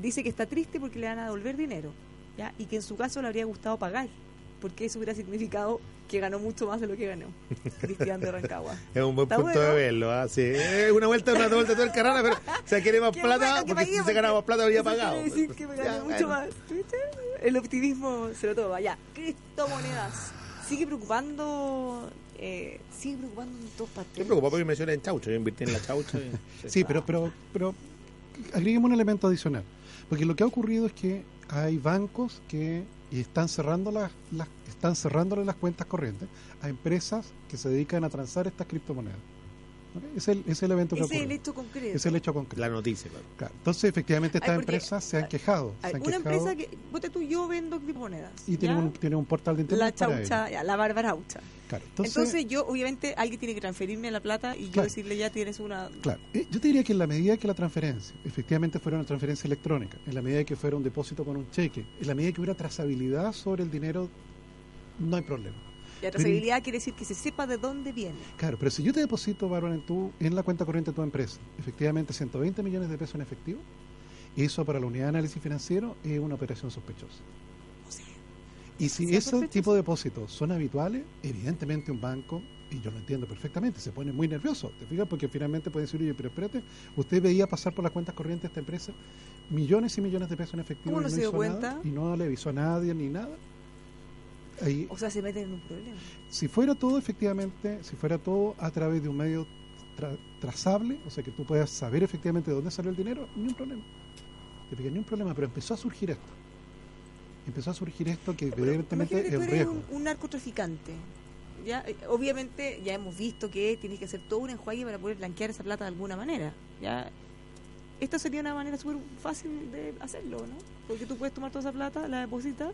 Speaker 1: Dice que está triste porque le van a devolver dinero. ¿ya? Y que en su caso le habría gustado pagar. Porque eso hubiera significado que ganó mucho más de lo que ganó. Cristian de Rancagua.
Speaker 2: Es un buen punto
Speaker 1: bueno.
Speaker 2: de verlo, ¿ah? Sí, es una vuelta, una vuelta de el carrera, pero se quiere más
Speaker 1: Qué
Speaker 2: plata,
Speaker 1: bueno
Speaker 2: porque
Speaker 1: pagué,
Speaker 2: si se ganaba más plata habría pagado.
Speaker 1: decir que me gané
Speaker 2: Ya,
Speaker 1: mucho
Speaker 2: bueno.
Speaker 1: más. ¿Viste? El optimismo se lo toma. Ya, criptomonedas. Sigue preocupando, eh, sigue preocupando en todas partes.
Speaker 2: Me preocupa porque me mencioné en Chaucha, yo invertí en la Chaucha. y-
Speaker 3: Sí, pero, pero, pero agreguemos un elemento adicional. Porque lo que ha ocurrido es que hay bancos que están cerrando las, las están cerrándole las cuentas corrientes a empresas que se dedican a transar estas criptomonedas. Es el, es el evento que
Speaker 1: es el hecho concreto.
Speaker 3: Es el hecho concreto.
Speaker 2: La noticia, claro.
Speaker 3: Claro. Entonces, efectivamente, estas empresas se han quejado. Se han
Speaker 1: una
Speaker 3: quejado
Speaker 1: empresa que, ponte tú, yo vendo criptomonedas.
Speaker 3: y tiene un, tiene un portal de internet
Speaker 1: La chaucha, ya, la barbaraucha.
Speaker 3: Claro.
Speaker 1: Entonces,
Speaker 3: Entonces,
Speaker 1: yo, obviamente, alguien tiene que transferirme la plata y yo decirle ya tienes una...
Speaker 3: Claro, Eh, yo te diría que en la medida que la transferencia efectivamente fuera una transferencia electrónica, en la medida que fuera un depósito con un cheque, en la medida que hubiera trazabilidad sobre el dinero, no hay problema.
Speaker 1: La trazabilidad quiere decir que se sepa de dónde viene.
Speaker 3: Claro, pero si yo te deposito, Bárbara, en, tu, en la cuenta corriente de tu empresa, efectivamente 120 millones de pesos en efectivo, eso para la unidad de análisis financiero es una operación sospechosa.
Speaker 1: O sea,
Speaker 3: Y si
Speaker 1: ¿Son
Speaker 3: ese tipo de depósitos son habituales, evidentemente un banco, y yo lo entiendo perfectamente, se pone muy nervioso, ¿te fijas? Porque finalmente puede decir, oye, pero espérate, usted veía pasar por las cuentas corrientes de esta empresa millones y millones de pesos en efectivo
Speaker 1: ¿Cómo
Speaker 3: y
Speaker 1: no se dio cuenta?
Speaker 3: nada, y no le avisó a nadie ni nada. Ahí,
Speaker 1: O sea, se meten en un problema.
Speaker 3: si fuera todo efectivamente, si fuera todo a través de un medio tra- trazable, o sea que tú puedas saber efectivamente de dónde salió el dinero, ni un problema. Ni un problema, pero empezó a surgir esto. Empezó a surgir esto que evidentemente es un
Speaker 1: eres
Speaker 3: riesgo.
Speaker 1: un, un narcotraficante. ¿ya? Eh, Obviamente ya hemos visto que tienes que hacer todo un enjuague para poder blanquear esa plata de alguna manera. ¿ya? Esta sería una manera súper fácil de hacerlo, ¿no? Porque tú puedes tomar toda esa plata, la depositas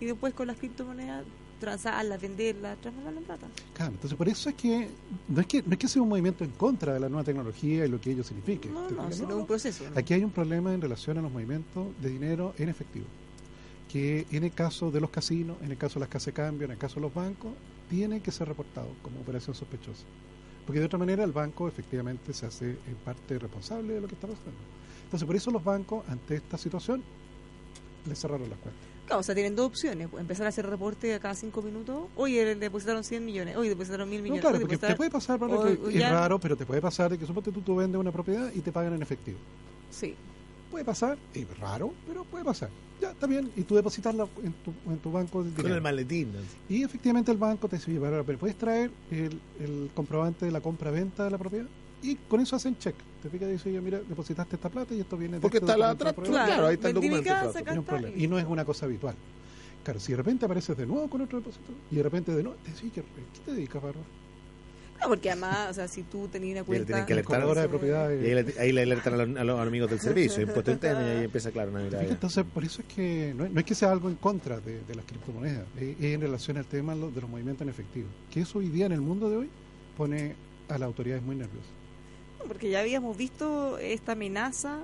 Speaker 1: y después con las criptomonedas transarlas, venderlas, transformarla en plata.
Speaker 3: Claro, entonces por eso es que no es que no es que sea un movimiento en contra de la nueva tecnología y lo que ello signifique.
Speaker 1: No,
Speaker 3: ¿te
Speaker 1: no, sino un proceso. ¿no?
Speaker 3: Aquí hay un problema en relación a los movimientos de dinero en efectivo, que en el caso de los casinos, en el caso de las casas de cambio, en el caso de los bancos, tiene que ser reportado como operación sospechosa. Porque de otra manera el banco efectivamente se hace en parte responsable de lo que está pasando. Entonces por eso los bancos, ante esta situación, le cerraron las cuentas.
Speaker 1: Claro, o sea, tienen dos opciones. Empezar a hacer reporte a cada cinco minutos. Oye, le depositaron 100 millones. Oye, depositaron mil
Speaker 3: No,
Speaker 1: millones.
Speaker 3: claro,
Speaker 1: Oye,
Speaker 3: porque te puede pasar, Pablo,
Speaker 1: o-
Speaker 3: que
Speaker 1: o
Speaker 3: es
Speaker 1: ya-
Speaker 3: raro, pero te puede pasar de que suponte tú, tú vendes una propiedad y te pagan en efectivo.
Speaker 1: Sí.
Speaker 3: Puede pasar, es raro, pero puede pasar. Ya, está bien, y tú depositarla en tu, en tu banco de
Speaker 2: Con
Speaker 3: dinero.
Speaker 2: el maletín.
Speaker 3: Y efectivamente el banco te dice, "Oye, pero pero puedes traer el, el comprobante de la compra-venta de la propiedad y con eso hacen check. Te fija y dice, oye, mira, depositaste esta plata y esto viene de
Speaker 2: Porque
Speaker 3: este
Speaker 2: está la
Speaker 3: propiedad".
Speaker 2: claro, ahí está el documento,
Speaker 1: casa,
Speaker 2: claro,
Speaker 3: No. Y no es una cosa habitual. Claro, si de repente apareces de nuevo con otro depósito y de repente de nuevo, te dices, ¿qué, qué te dedicas, Bárbara?
Speaker 1: No, porque además, o sea, si tú tenías una
Speaker 2: le
Speaker 1: cuenta...
Speaker 2: tienen que alertar.
Speaker 3: Corredora de
Speaker 1: Eso,
Speaker 3: propiedades.
Speaker 2: Y ahí le, ahí le alertan a los, a los amigos del servicio, impuesto interno, y ahí empieza, claro, una mirada.
Speaker 3: Entonces, por eso es que no, es- no es que sea algo en contra de, de las criptomonedas, es, es en relación al tema de los movimientos en efectivo. Que eso hoy día en el mundo de hoy pone a las autoridades muy nerviosas.
Speaker 1: Porque ya habíamos visto esta amenaza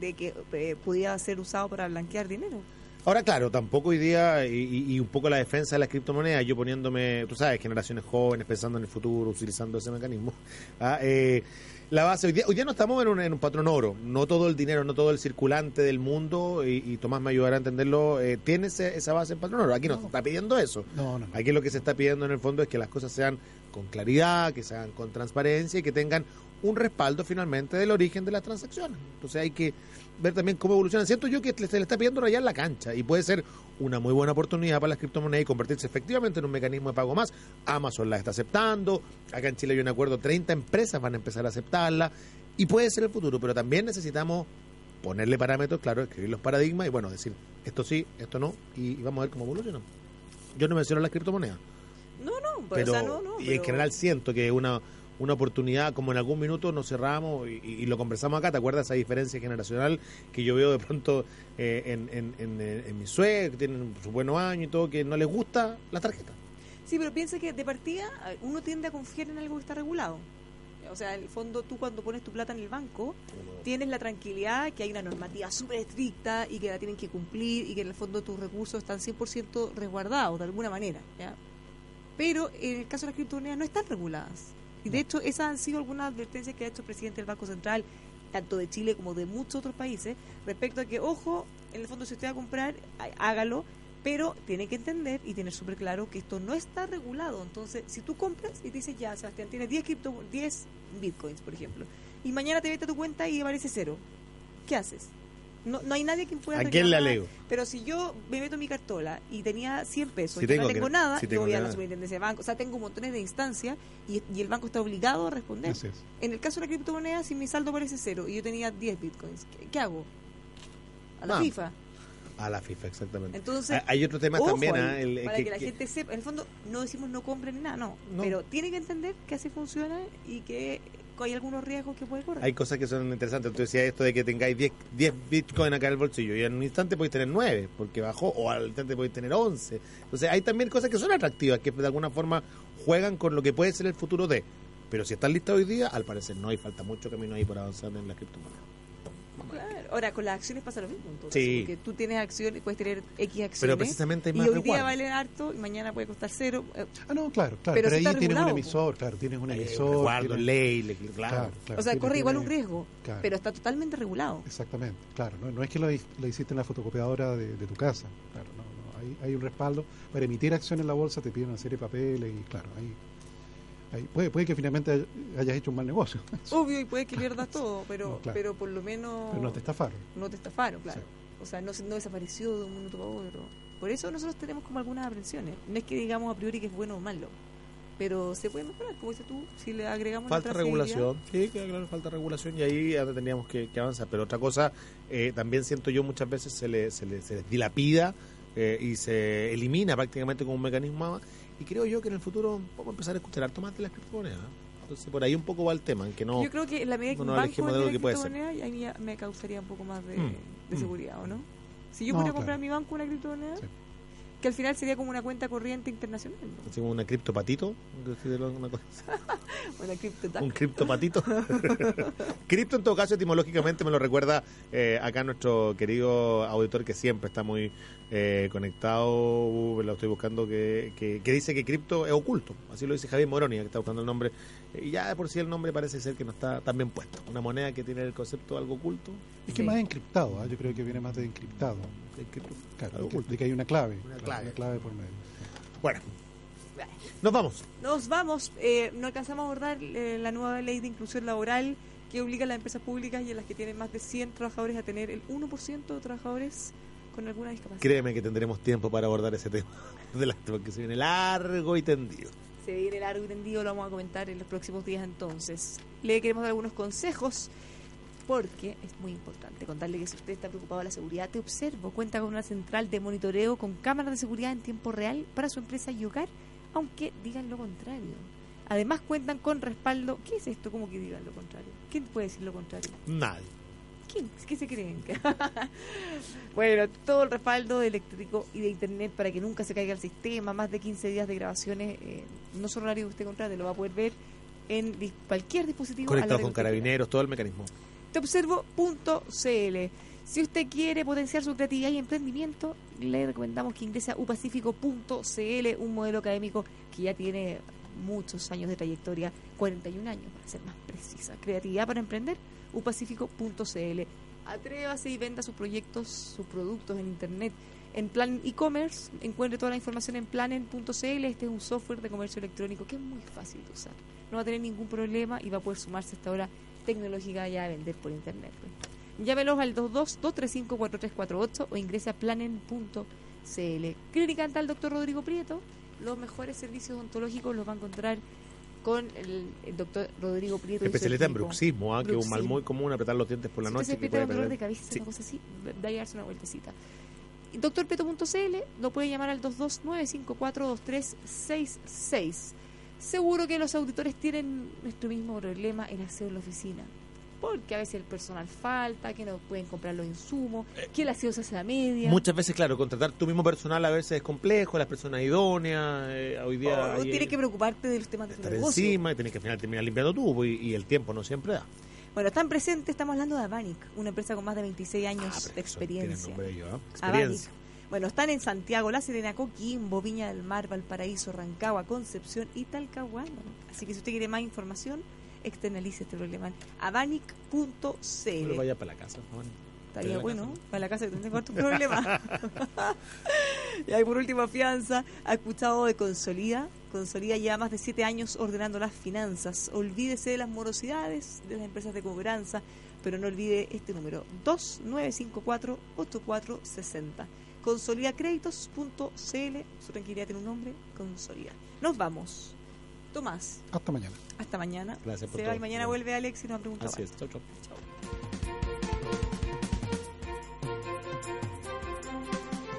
Speaker 1: de que eh, podía ser usado para blanquear dinero.
Speaker 2: Ahora, claro, tampoco hoy día, y- y un poco la defensa de las criptomonedas, yo poniéndome, tú sabes, generaciones jóvenes, pensando en el futuro, utilizando ese mecanismo. ah, eh, la base, hoy día, hoy día no estamos en un, en un patrón oro, no todo el dinero, no todo el circulante del mundo, y, y Tomás me ayudará a entenderlo, eh, tiene ese- esa base en patrón oro. Aquí no, se está pidiendo eso.
Speaker 3: No, no, no.
Speaker 2: Aquí lo que se está pidiendo en el fondo es que las cosas sean con claridad, que se hagan con transparencia y que tengan un respaldo finalmente del origen de las transacciones. Entonces hay que ver también cómo evolucionan. Siento yo que se le está pidiendo rayar la cancha y puede ser una muy buena oportunidad para las criptomonedas y convertirse efectivamente en un mecanismo de pago más. Amazon la está aceptando, acá en Chile hay un acuerdo, 30 empresas van a empezar a aceptarla y puede ser el futuro, pero también necesitamos ponerle parámetros, claro, escribir los paradigmas y bueno, decir esto sí, esto no y, y vamos a ver cómo evoluciona. Yo no menciono las criptomonedas,
Speaker 1: No, no, pues,
Speaker 2: pero
Speaker 1: o sea, no, no.
Speaker 2: y en
Speaker 1: pero-
Speaker 2: general siento que una una oportunidad como en algún minuto nos cerramos y, y lo conversamos acá, ¿te acuerdas esa diferencia generacional que yo veo de pronto eh, en, en, en, en mis suegros, que tienen su buenos años y todo, que no les gusta la tarjeta?
Speaker 1: Sí, pero piensa que de partida eh, uno tiende a confiar en algo que está regulado. O sea, en el fondo tú cuando pones tu plata en el banco, tienes la tranquilidad que hay una normativa súper estricta y que la tienen que cumplir y que en el fondo tus recursos están 100% resguardados de alguna manera. ¿ya? Pero en el caso de las criptomonedas no están reguladas. Y de hecho esas han sido algunas advertencias que ha hecho el presidente del Banco Central, tanto de Chile como de muchos otros países, respecto a que, ojo, en el fondo si usted va a comprar, há- hágalo, pero tiene que entender y tener súper claro que esto no está regulado. Entonces, si tú compras y dices, ya, Sebastián, tienes 10, cripto, 10 bitcoins, por ejemplo, y mañana te metes a tu cuenta y aparece cero, ¿qué haces? No, no hay nadie que pueda
Speaker 2: ¿A quién le alego?
Speaker 1: Pero si yo me meto mi cartola y tenía 100 pesos
Speaker 2: Si
Speaker 1: y
Speaker 2: tengo
Speaker 1: no tengo
Speaker 2: que-
Speaker 1: nada,
Speaker 2: si
Speaker 1: yo
Speaker 2: tengo
Speaker 1: voy a la superintendencia de banco. O sea, tengo montones de instancias y, y el banco está obligado a responder. En el caso de la criptomoneda, si mi saldo parece cero y yo tenía 10 bitcoins, ¿qué, qué hago? A la
Speaker 2: Vamos.
Speaker 1: FIFA.
Speaker 2: A la FIFA, exactamente.
Speaker 1: Entonces,
Speaker 2: Hay- Hay otro tema también,
Speaker 1: ahí,
Speaker 2: ah, el-
Speaker 1: para
Speaker 2: que-
Speaker 1: que, la
Speaker 2: que-
Speaker 1: gente sepa. En el fondo, no decimos no compren ni nada, no.
Speaker 2: No.
Speaker 1: Pero tiene que entender que así funciona y que hay algunos riesgos que puede correr.
Speaker 2: hay cosas que son interesantes. Tú decías esto de que tengáis 10, 10 bitcoin acá en el bolsillo y en un instante podéis tener 9 porque bajó, o al instante podéis tener 11. Entonces hay también cosas que son atractivas, que de alguna forma juegan con lo que puede ser el futuro de. Pero si están listas hoy día, al parecer no, y falta mucho camino ahí por avanzar en la criptomoneda.
Speaker 1: Ahora, con las acciones pasa lo mismo. en todo
Speaker 2: Sí.
Speaker 1: caso, Porque tú tienes acciones, puedes tener X acciones.
Speaker 2: Pero precisamente hay
Speaker 1: y
Speaker 2: más
Speaker 1: hoy día vale harto y mañana puede costar cero. Eh,
Speaker 3: Ah, no, claro, claro.
Speaker 1: Pero
Speaker 3: Pero, ahí tienes un emisor, claro, tienes un
Speaker 2: Eh,
Speaker 3: emisor. tienes-
Speaker 2: ley, le- claro.
Speaker 3: Claro, claro,
Speaker 1: o sea, corre igual un riesgo,
Speaker 3: Claro.
Speaker 1: pero está totalmente regulado.
Speaker 3: Exactamente, claro. No, no es que lo, lo hiciste en la fotocopiadora de, de tu casa. Claro, no, no. Hay, hay un respaldo. Para emitir acción en la bolsa te piden una serie de papeles y, claro, ahí, ahí puede, puede que finalmente hay- hayas hecho un mal negocio.
Speaker 1: Obvio, y puede que pierdas todo, pero,
Speaker 3: No, claro.
Speaker 1: pero por lo menos
Speaker 3: Pero no te estafaron.
Speaker 1: no te estafaron, claro. O sea, no, se- no desapareció de un minuto para otro. Por eso nosotros tenemos como algunas aprensiones. No es que digamos a priori que es bueno o malo, pero se puede mejorar, como dices tú, si le agregamos
Speaker 2: Falta regulación, sí, claro, falta regulación y ahí tendríamos que, que avanzar. Pero otra cosa, eh, también siento yo muchas veces se le, se le, se les dilapida eh, y se elimina prácticamente como un mecanismo más. Y creo yo que en el futuro podemos empezar a escuchar harto más de las criptomonedas. Entonces por ahí un poco va el tema, en que no...
Speaker 1: Yo creo que en la medida que
Speaker 2: no
Speaker 1: banco
Speaker 2: de lo que puede ser.
Speaker 1: criptomoneda, ahí ya me causaría un poco más de,
Speaker 2: Mm,
Speaker 1: de
Speaker 2: mm.
Speaker 1: seguridad, ¿o no? Si yo
Speaker 3: No,
Speaker 1: pudiera
Speaker 3: claro.
Speaker 1: comprar en mi banco una criptomoneda,
Speaker 3: Sí.
Speaker 1: Que al final sería como una cuenta corriente internacional, ¿no?
Speaker 2: Así como una criptopatito, una cosa
Speaker 1: Una cripto
Speaker 2: un criptopatito. Cripto en todo caso etimológicamente me lo recuerda eh, acá nuestro querido auditor que siempre está muy eh, conectado, uh, lo estoy buscando, que, que, que dice que cripto es oculto. Así lo dice Javier Moroni, que está buscando el nombre. Y ya de por sí el nombre parece ser que no está tan bien puesto. Una moneda que tiene el concepto de algo oculto.
Speaker 3: Es que
Speaker 1: Sí.
Speaker 3: más encriptado, ¿ah? yo creo que viene más de encriptado. Claro, de que,
Speaker 2: oculto.
Speaker 3: de que hay una clave.
Speaker 2: Una
Speaker 3: claro,
Speaker 2: clave.
Speaker 3: por medio.
Speaker 2: Bueno, nos vamos.
Speaker 1: Nos vamos, eh, no alcanzamos a abordar eh, la nueva ley de inclusión laboral que obliga a las empresas públicas y a las que tienen más de 100 trabajadores a tener el 1% de trabajadores con alguna discapacidad.
Speaker 2: Créeme que tendremos tiempo para abordar ese tema. Porque se viene largo y tendido.
Speaker 1: Se viene largo y tendido, lo vamos a comentar en los próximos días entonces. Le queremos dar algunos consejos porque es muy importante contarle que si usted está preocupado de la seguridad, te observo, cuenta con una central de monitoreo con cámaras de seguridad en tiempo real para su empresa y hogar, aunque digan lo contrario. Además cuentan con respaldo. ¿Qué es esto? ¿Cómo que digan lo contrario? ¿Quién puede decir lo contrario?
Speaker 2: Nadie.
Speaker 1: ¿Quién? ¿Qué se creen? bueno, todo el respaldo eléctrico y de internet para que nunca se caiga el sistema, más de 15 días de grabaciones, eh, no solo horario que usted contrate, lo va a poder ver en cualquier dispositivo.
Speaker 2: Conectado con carabineros, todo el mecanismo.
Speaker 1: Teobservo.cl. Si usted quiere potenciar su creatividad y emprendimiento, le recomendamos que ingrese a upacífico.cl, un modelo académico que ya tiene muchos años de trayectoria, 41 años para ser más precisa. Creatividad para emprender, upacífico.cl. Atrévase y venda sus proyectos, sus productos en internet. En plan e-commerce, encuentre toda la información en planen.cl. Este es un software de comercio electrónico que es muy fácil de usar. No va a tener ningún problema y va a poder sumarse a esta hora tecnológica ya a vender por internet. pues. Llámelos al 22-235-4348 o ingrese a planen.cl. Clínica Dental Dr. Rodrigo Prieto. Los mejores servicios odontológicos los va a encontrar con el, el doctor Rodrigo Prieto.
Speaker 2: Especialista en bruxismo, ¿ah? que es un mal
Speaker 1: Bruxismo.
Speaker 2: muy común apretar los dientes por la
Speaker 1: Si
Speaker 2: noche. que
Speaker 1: se
Speaker 2: puede
Speaker 1: un dolor de cabeza,
Speaker 2: Sí.
Speaker 1: una cosa así, da a darse una vueltecita. Doctorpeto.cl lo puede llamar al 229542366. Seguro que los auditores tienen nuestro mismo problema en en la oficina. Porque a veces el personal falta, que no pueden comprar los insumos, que el aseo se hace a media.
Speaker 2: Muchas veces, claro, contratar tu mismo personal a veces es complejo, las personas idóneas, eh, hoy día...
Speaker 1: o
Speaker 2: hay-
Speaker 1: tienes que preocuparte de los temas de tu
Speaker 2: estar
Speaker 1: negocio.
Speaker 2: encima y tienes que al final terminar limpiando tú pues, y, y el tiempo no siempre da.
Speaker 1: Bueno, están presentes, estamos hablando de Avanic, una empresa con más de 26 años
Speaker 2: Ah,
Speaker 1: de experiencia.
Speaker 2: de ellos, ¿ah?
Speaker 1: Avanic. Bueno, están en Santiago, La Serena, Coquimbo, Viña del Mar, Valparaíso, Rancagua, Concepción y Talcahuano. Así que si usted quiere más información, externalice este problema en
Speaker 2: Pero vaya para la casa. ¿no?
Speaker 1: Estaría
Speaker 2: de la
Speaker 1: bueno,
Speaker 2: casa.
Speaker 1: para la casa que tengo harto problema. y ahí por última fianza, ha escuchado de Consolida. Consolida lleva más de siete años ordenando las finanzas. Olvídese de las morosidades de las empresas de cobranza, pero no olvide este número, 2954-8460. Consolidacréditos.cl, su tranquilidad tiene un nombre, Consolida. Nos vamos. Tomás,
Speaker 3: Hasta mañana.
Speaker 1: hasta mañana.
Speaker 2: Gracias por
Speaker 1: Se va
Speaker 2: todo.
Speaker 1: y mañana vuelve Alex y nos ha preguntado.
Speaker 2: Así es, chau, chau.
Speaker 1: Chao.